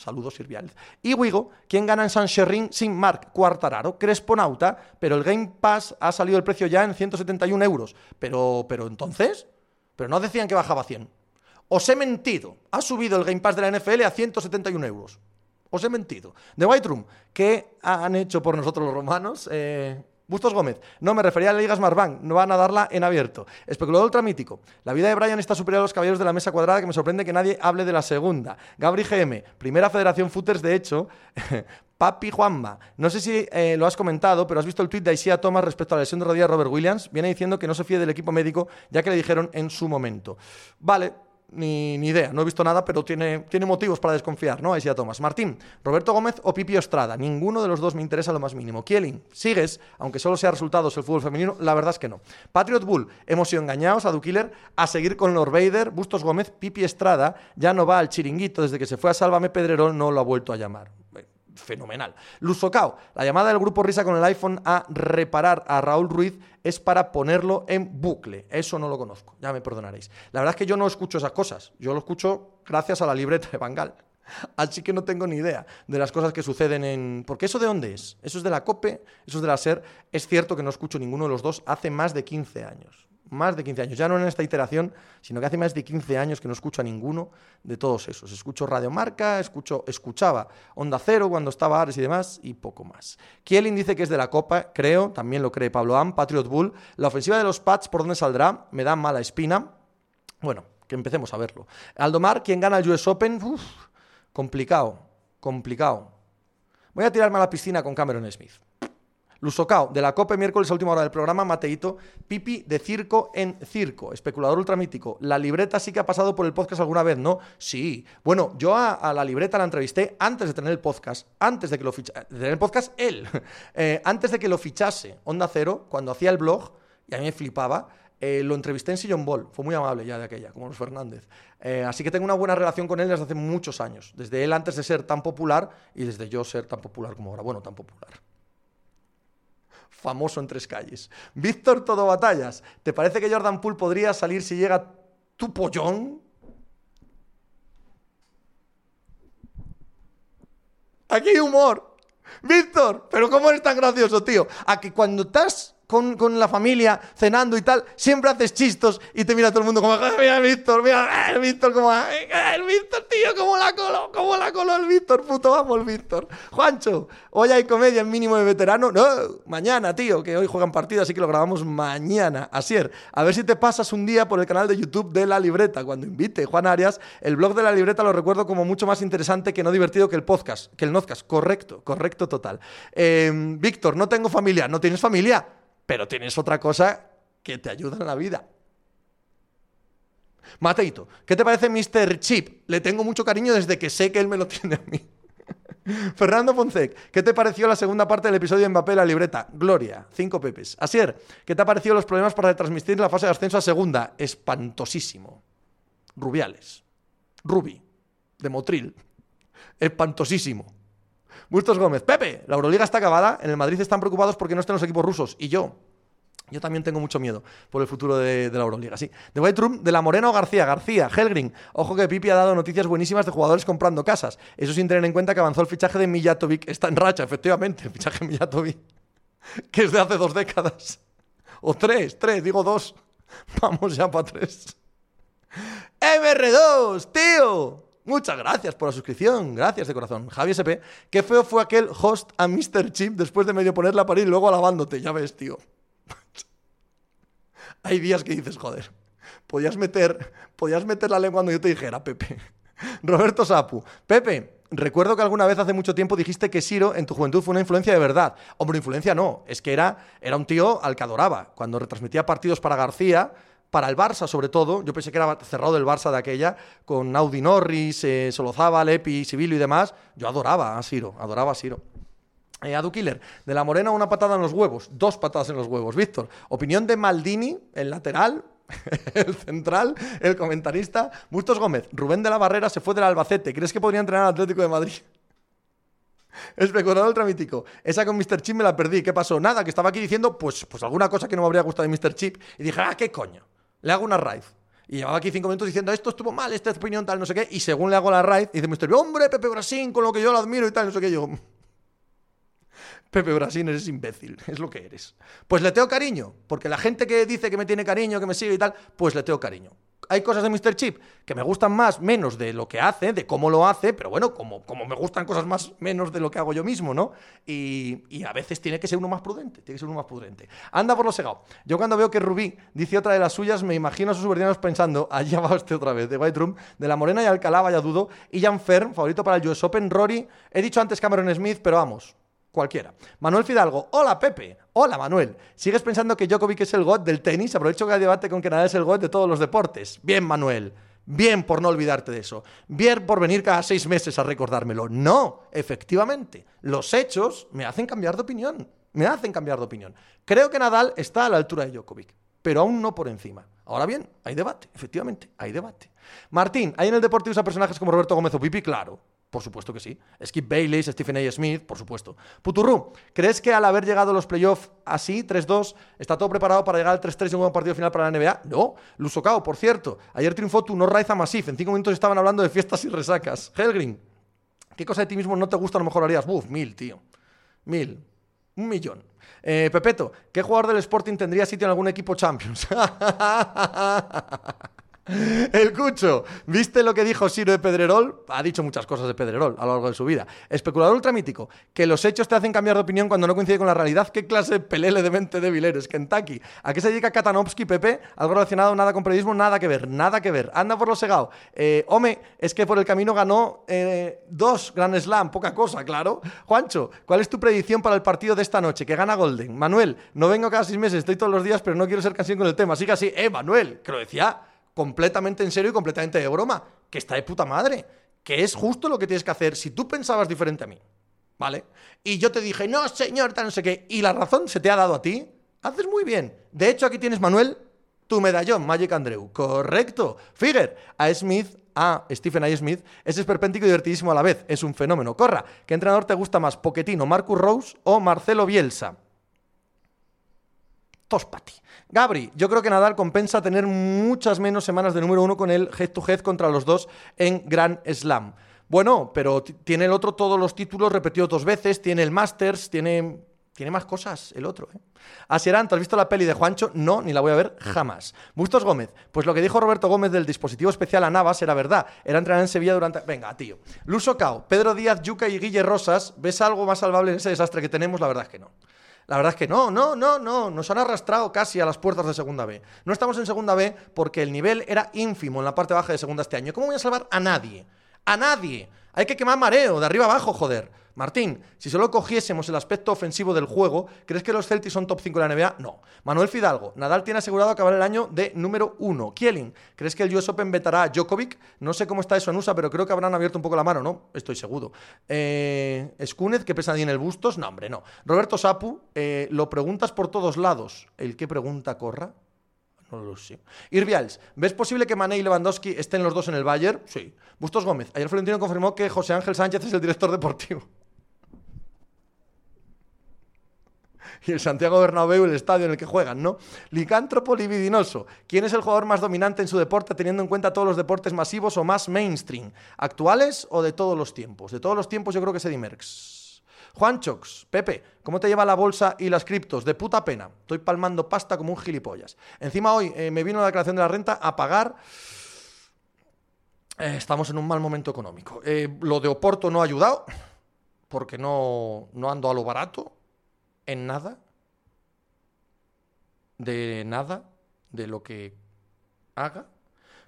Saludos, Sirvial. Y Wigo, ¿quién gana en San Sherrin sin Mark Cuartararo? Cresponauta, pero el Game Pass ha salido el precio ya en 171 euros. Pero, pero entonces, pero no decían que bajaba a 100. Os he mentido. Ha subido el Game Pass de la NFL a 171 euros. Os he mentido. The White Room, ¿qué han hecho por nosotros los romanos? Eh, Bustos Gómez, no me refería a la Liga Smartbank, no van a darla en abierto. Especulador ultramítico, la vida de Brian está superior a los caballeros de la mesa cuadrada, que me sorprende que nadie hable de la segunda. Gabri GM, primera federación footers, de hecho. Papi Juanma, no sé si eh, lo has comentado, pero has visto el tuit de Aisia Thomas respecto a la lesión de rodilla de Robert Williams. Viene diciendo que no se fíe del equipo médico, ya que le dijeron en su momento. Vale, ni, idea, no he visto nada, pero tiene, tiene motivos para desconfiar, ¿no? Ahí sí a Tomás. Martín, Roberto Gómez o Pipi Estrada. Ninguno de los dos me interesa lo más mínimo. Kielin, ¿sigues? Aunque solo sea resultados el fútbol femenino, la verdad es que no. Patriot Bull, hemos sido engañados a Dukiller a seguir con Lord Vader. Bustos Gómez, Pipi Estrada, ya no va al chiringuito desde que se fue a Sálvame Pedrerol, no lo ha vuelto a llamar fenomenal. Lusocao, la llamada del grupo Risa con el iPhone a reparar a Raúl Ruiz es para ponerlo en bucle. Eso no lo conozco, ya me perdonaréis. La verdad es que yo no escucho esas cosas, yo lo escucho gracias a la libreta de Bangal. Así que no tengo ni idea de las cosas que suceden en... Porque eso de dónde es? Eso es de la COPE, eso es de la SER. Es cierto que no escucho ninguno de los dos hace más de 15 años más de 15 años, ya no en esta iteración, sino que hace más de 15 años que no escucho a ninguno de todos esos. Escucho Radio Marca, escucho, escuchaba Onda Cero cuando estaba Ares y demás, y poco más. Kielin dice que es de la Copa, creo, también lo cree Pablo Am, Patriot Bull. La ofensiva de los Pats, ¿por dónde saldrá? Me da mala espina. Bueno, que empecemos a verlo. Aldomar, quien gana el US Open, complicado, complicado. Voy a tirarme a la piscina con Cameron Smith. Lusocao, de la COPE, miércoles a última hora del programa, Mateito, Pipi de Circo en Circo, especulador ultramítico. La libreta sí que ha pasado por el podcast alguna vez, ¿no? Sí. Bueno, yo a, la libreta la entrevisté antes de tener el podcast, antes de que lo fichase, de tener el podcast él, eh, antes de que lo fichase Onda Cero, cuando hacía el blog, y a mí me flipaba, eh, lo entrevisté en Sillon Ball, fue muy amable ya de aquella, como los Fernández. Eh, así que tengo una buena relación con él desde hace muchos años, desde él antes de ser tan popular y desde yo ser tan popular como ahora. Bueno, tan popular famoso en tres calles. Víctor Todo Batallas, ¿te parece que Jordan Poole podría salir si llega tu pollón? Aquí hay humor. Víctor, pero ¿cómo eres tan gracioso, tío? A que cuando estás con, la familia, cenando y tal, siempre haces chistos y te mira todo el mundo como, mira el Víctor, mira el Víctor, como, el Víctor, tío, como la coló, como la coló el Víctor, puto vamos el Víctor. Juancho, hoy hay comedia en mínimo de veterano. No, mañana, tío, que hoy juegan partido, así que lo grabamos mañana. Asier, a ver si te pasas un día por el canal de YouTube de La Libreta, cuando invite Juan Arias. El blog de La Libreta lo recuerdo como mucho más interesante que no divertido que el podcast, que el Nozcast. Correcto, correcto total. Em, Víctor, no tengo familia. ¿No tienes familia? Pero tienes otra cosa que te ayuda en la vida. Mateito, ¿qué te parece Mr. Chip? Le tengo mucho cariño desde que sé que él me lo tiene a mí. Fernando Foncec, ¿qué te pareció la segunda parte del episodio de Mbappé la libreta? Gloria, cinco pepes. Asier, ¿qué te ha parecido los problemas para transmitir la fase de ascenso a segunda? Espantosísimo. Rubiales. Rubi. De Motril. Espantosísimo. Bustos Gómez, Pepe, la Euroliga está acabada, en el Madrid están preocupados porque no están los equipos rusos. Y yo, yo también tengo mucho miedo por el futuro de, la Euroliga, sí. De White Room, de la Moreno García, García, Helgrin. Ojo que Pipi ha dado noticias buenísimas de jugadores comprando casas. Eso sin tener en cuenta que avanzó el fichaje de Mijatovic. Está en racha, efectivamente, el fichaje de Mijatovic, que es de hace dos décadas. O tres, tres, digo dos. Vamos ya para tres. MR2, tío. Muchas gracias por la suscripción, gracias de corazón. Javi SP, qué feo fue aquel host a Mr. Chip después de medio ponerla a parir y luego alabándote, ya ves, tío. Hay días que dices, joder, podías meter, podías meter la lengua cuando yo te dijera, Pepe. Roberto Sapu, Pepe, recuerdo que alguna vez hace mucho tiempo dijiste que Siro en tu juventud fue una influencia de verdad. Hombre, influencia no, es que era, era un tío al que adoraba. Cuando retransmitía partidos para García, para el Barça sobre todo, yo pensé que era cerrado el Barça de aquella, con Audi Norris, eh, Solozábal, Epi, Sibilio y demás, yo adoraba a Siro, adoraba a Siro. Eh, Adu Killer, de la Morena una patada en los huevos, dos patadas en los huevos. Víctor, opinión de Maldini, el lateral, el central, el comentarista. Bustos Gómez, Rubén de la Barrera se fue del Albacete, ¿crees que podría entrenar al Atlético de Madrid? Especulador tramítico. Esa con Mr. Chip me la perdí. ¿Qué pasó? Nada, que estaba aquí diciendo, pues, pues alguna cosa que no me habría gustado de Mr. Chip. Y dije, ah, ¿qué coño? Le hago una raid. Y llevaba aquí cinco minutos diciendo esto estuvo mal, esta opinión tal, no sé qué. Y según le hago la raid, dice Mr. hombre, Pepe Brasín, con lo que yo lo admiro y tal, no sé qué. Yo, Pepe Brasín, eres imbécil, es lo que eres. Pues le tengo cariño, porque la gente que dice que me tiene cariño, que me sigue y tal, pues le tengo cariño. Hay cosas de Mr. Chip que me gustan más, menos de lo que hace, de cómo lo hace, pero bueno, como, como me gustan cosas más, menos de lo que hago yo mismo, ¿no? Y, a veces tiene que ser uno más prudente, tiene que ser uno más prudente. Anda por lo segado. Yo cuando veo que Rubí dice otra de las suyas, me imagino a sus subordinados pensando, allá va usted otra vez, de White Room, de la Morena y Alcalá, vaya dudo, y Jan Fern, favorito para el US Open, Rory, he dicho antes Cameron Smith, pero vamos, Cualquiera. Manuel Fidalgo, hola Pepe, hola Manuel. ¿Sigues pensando que Djokovic es el god del tenis? Aprovecho que hay debate con que Nadal es el god de todos los deportes. Bien, Manuel. Bien por no olvidarte de eso. Bien por venir cada seis meses a recordármelo. No, efectivamente. Los hechos me hacen cambiar de opinión. Me hacen cambiar de opinión. Creo que Nadal está a la altura de Djokovic, pero aún no por encima. Ahora bien, hay debate, efectivamente, hay debate. Martín, ¿hay en el deporte usa personajes como Roberto Gómez o Pipi? Claro. Por supuesto que sí. Skip Bayless, Stephen A. Smith, por supuesto. Puturru, ¿crees que al haber llegado a los playoffs así, 3-2, está todo preparado para llegar al 3-3 en un partido final para la NBA? No. Lusocao, por cierto. Ayer triunfó tu no Raiza Masif. En cinco minutos estaban hablando de fiestas y resacas. Helgrin, ¿qué cosa de ti mismo no te gusta? A lo mejor harías. Buf, mil, tío. Mil. Un millón. Eh, Pepeto, ¿qué jugador del Sporting tendría sitio en algún equipo Champions? El Cucho, ¿viste lo que dijo Siro de Pedrerol? Ha dicho muchas cosas de Pedrerol a lo largo de su vida. Especulador ultramítico, que los hechos te hacen cambiar de opinión cuando no coincide con la realidad. ¿Qué clase de pelele de mente débil eres? Kentucky. ¿A qué se dedica Katanovsky, Pepe? Algo relacionado, nada con periodismo, nada que ver, nada que ver. Anda por lo segado. Eh, Home, es que por el camino ganó eh, dos Grand Slam, poca cosa, claro. Juancho, ¿cuál es tu predicción para el partido de esta noche? Que gana Golden. Manuel, no vengo cada seis meses, estoy todos los días, pero no quiero ser canción con el tema. Sigue así. Eh, Manuel, que decía completamente en serio y completamente de broma, que está de puta madre, que es justo lo que tienes que hacer si tú pensabas diferente a mí, ¿vale? Y yo te dije, no, señor, tal no sé qué, y la razón se te ha dado a ti, haces muy bien. De hecho, aquí tienes, Manuel, tu medallón, Magic Andreu. Correcto. Figure, a Smith, a Stephen A. Smith, es esperpéntico y divertidísimo a la vez. Es un fenómeno. Corra, ¿qué entrenador te gusta más, Poquetino, Marcus Rose o Marcelo Bielsa? Tospati. Gabri, yo creo que Nadal compensa tener muchas menos semanas de número uno con el head to head contra los dos en Grand Slam. Bueno, pero tiene el otro todos los títulos repetidos dos veces, tiene el Masters, tiene, tiene más cosas el otro. ¿eh? Asierán, ¿tú has visto la peli de Juancho? No, ni la voy a ver jamás. Bustos Gómez, pues lo que dijo Roberto Gómez del dispositivo especial a Navas era verdad. Era entrenar en Sevilla durante... Venga, tío. Luso Cao, Pedro Díaz, Yuca y Guille Rosas, ¿ves algo más salvable en ese desastre que tenemos? La verdad es que no. La verdad es que no, no, no, no. Nos han arrastrado casi a las puertas de Segunda B. No estamos en Segunda B porque el nivel era ínfimo en la parte baja de Segunda este año. ¿Cómo voy a salvar a nadie? A nadie. Hay que quemar mareo, de arriba abajo, joder. Martín, si solo cogiésemos el aspecto ofensivo del juego, ¿crees que los Celtics son top 5 de la NBA? No. Manuel Fidalgo, Nadal tiene asegurado acabar el año de número 1. Kielin, ¿crees que el US Open vetará a Djokovic? No sé cómo está eso en USA, pero creo que habrán abierto un poco la mano, ¿no? Estoy seguro. Eh, Escúnez, que pesa en el bustos. No, hombre, no. Roberto Sapu, eh, lo preguntas por todos lados. ¿El qué pregunta corra? No lo sé. Irvials, ¿ves posible que Mané y Lewandowski estén los dos en el Bayern? Sí. Bustos Gómez, ayer Florentino confirmó que José Ángel Sánchez es el director deportivo. y el Santiago Bernabéu el estadio en el que juegan, ¿no? Licántropo libidinoso. ¿Quién es el jugador más dominante en su deporte teniendo en cuenta todos los deportes masivos o más mainstream? ¿Actuales o de todos los tiempos? De todos los tiempos yo creo que es Eddie Merckx. Juan Chox, Pepe, ¿cómo te lleva la bolsa y las criptos? De puta pena. Estoy palmando pasta como un gilipollas. Encima hoy eh, me vino la declaración de la renta a pagar... Eh, estamos en un mal momento económico. Eh, lo de Oporto no ha ayudado, porque no, no ando a lo barato en nada, de nada, de lo que haga.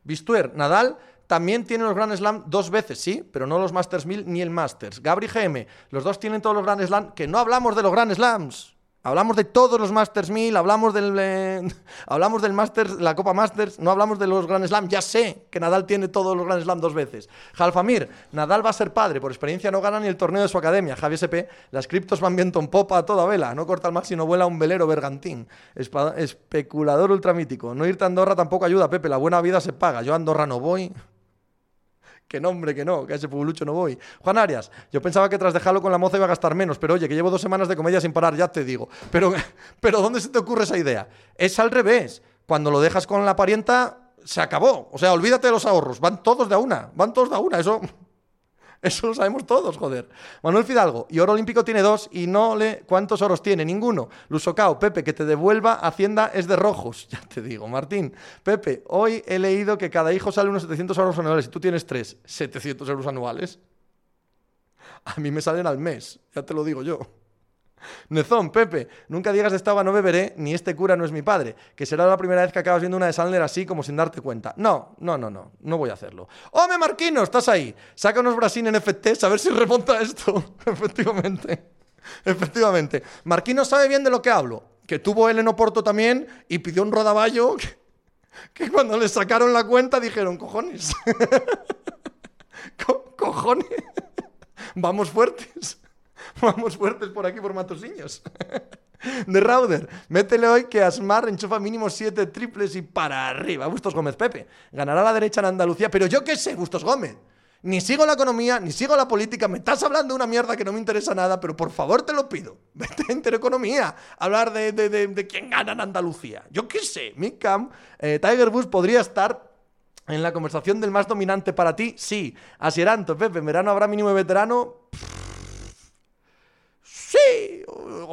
Bistuer, Nadal también tiene los Grand Slam dos veces, sí, pero no los Masters 1000 ni el Masters. Gabri GM, los dos tienen todos los Grand Slam, que no hablamos de los Grand Slams. Hablamos de todos los Masters 1000, hablamos del, eh, hablamos del Masters, la Copa Masters, no hablamos de los Grand Slam. Ya sé que Nadal tiene todos los Grand Slam dos veces. Jalfamir, Nadal va a ser padre, por experiencia no gana ni el torneo de su academia. Javi SP, las criptos van viento en popa a toda vela, no corta el mar si no vuela un velero bergantín. especulador ultramítico, no irte a Andorra tampoco ayuda, Pepe, la buena vida se paga. Yo a Andorra no voy. Que nombre, que no, que a ese pueblucho no voy. Juan Arias, yo pensaba que tras dejarlo con la moza iba a gastar menos, pero oye, que llevo dos semanas de comedia sin parar, ya te digo. Pero, pero ¿dónde se te ocurre esa idea? Es al revés. Cuando lo dejas con la parienta, se acabó. O sea, olvídate de los ahorros. Van todos de a una. Van todos de a una. Eso. Eso lo sabemos todos, joder. Manuel Fidalgo, y oro olímpico tiene dos y no le... ¿Cuántos oros tiene? Ninguno. Lusocao, Pepe, que te devuelva Hacienda es de rojos. Ya te digo, Martín. Pepe, hoy he leído que cada hijo sale unos 700 euros anuales y tú tienes tres. 700 euros anuales. A mí me salen al mes, ya te lo digo yo. Nezón, Pepe, nunca digas de esta no beberé, ni este cura no es mi padre, que será la primera vez que acabas viendo una de Sandler así como sin darte cuenta. No, no, no, no, no voy a hacerlo. ¡Home, Marquino, estás ahí! Saca unos Brasil en FT, a ver si remonta esto. Efectivamente. Efectivamente. Marquino sabe bien de lo que hablo, que tuvo él en Oporto también y pidió un rodaballo que cuando le sacaron la cuenta dijeron, cojones. cojones. Vamos fuertes. Vamos fuertes por aquí, por Matosiños. De Rauder, métele hoy que Asmar enchufa mínimo 7 triples y para arriba. Bustos Gómez Pepe. Ganará la derecha en Andalucía, pero yo qué sé, Bustos Gómez. Ni sigo la economía, ni sigo la política. Me estás hablando de una mierda que no me interesa nada, pero por favor te lo pido. Vete a Intereconomía. Hablar de, de, quién gana en Andalucía. Yo qué sé. Micam, eh, Tiger Bush podría estar en la conversación del más dominante para ti. Sí. Asieranto, Pepe, en verano habrá mínimo de veterano sí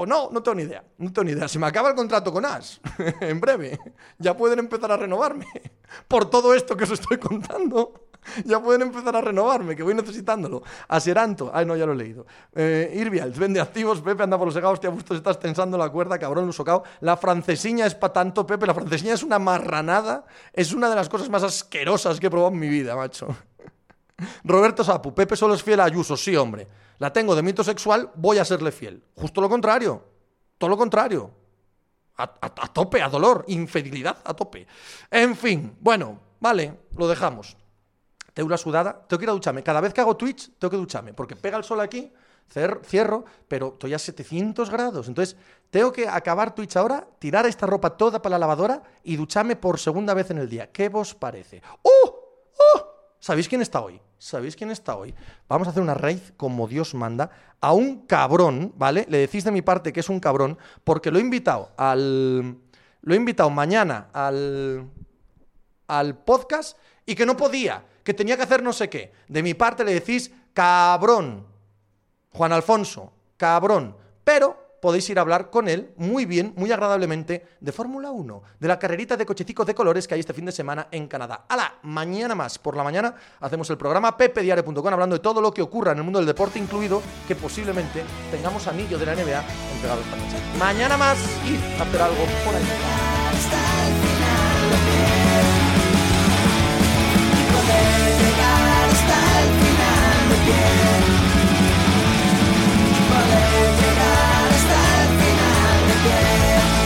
no, no tengo ni idea. No tengo ni idea. Se me acaba el contrato con As en breve. Ya pueden empezar a renovarme. Por todo esto que os estoy contando. Ya pueden empezar a renovarme, que voy necesitándolo. Asieranto. Ay, no, ya lo he leído. Eh, Irvial, vende activos. Pepe anda por los segados. Hostia, justo estás tensando la cuerda, cabrón, lo socao. La francesiña es para tanto, Pepe. La francesiña es una marranada. Es una de las cosas más asquerosas que he probado en mi vida, macho. Roberto Sapu, Pepe solo es fiel a Ayuso, sí, hombre. La tengo de mito sexual, voy a serle fiel. Justo lo contrario. Todo lo contrario. A, tope, a dolor, infidelidad a tope. En fin, bueno, vale, lo dejamos. Tengo una sudada, tengo que ir a ducharme. Cada vez que hago Twitch, tengo que ducharme, porque pega el sol aquí, cierro, pero estoy a 700 grados. Entonces, tengo que acabar Twitch ahora, tirar esta ropa toda para la lavadora y ducharme por segunda vez en el día. ¿Qué vos parece? ¡Oh! ¡Oh! ¿Sabéis quién está hoy? ¿Sabéis quién está hoy? Vamos a hacer una raid como Dios manda a un cabrón, ¿vale? Le decís de mi parte que es un cabrón porque lo he invitado al lo he invitado mañana al al podcast y que no podía, que tenía que hacer no sé qué. De mi parte le decís cabrón. Juan Alfonso, cabrón. Pero podéis ir a hablar con él muy bien, muy agradablemente, de Fórmula 1, de la carrerita de cochecicos de colores que hay este fin de semana en Canadá. ¡Hala! Mañana más, por la mañana, hacemos el programa pepediario.com hablando de todo lo que ocurra en el mundo del deporte, incluido que posiblemente tengamos anillo de la NBA entregado esta noche. Mañana más y hacer algo por ahí. Yeah.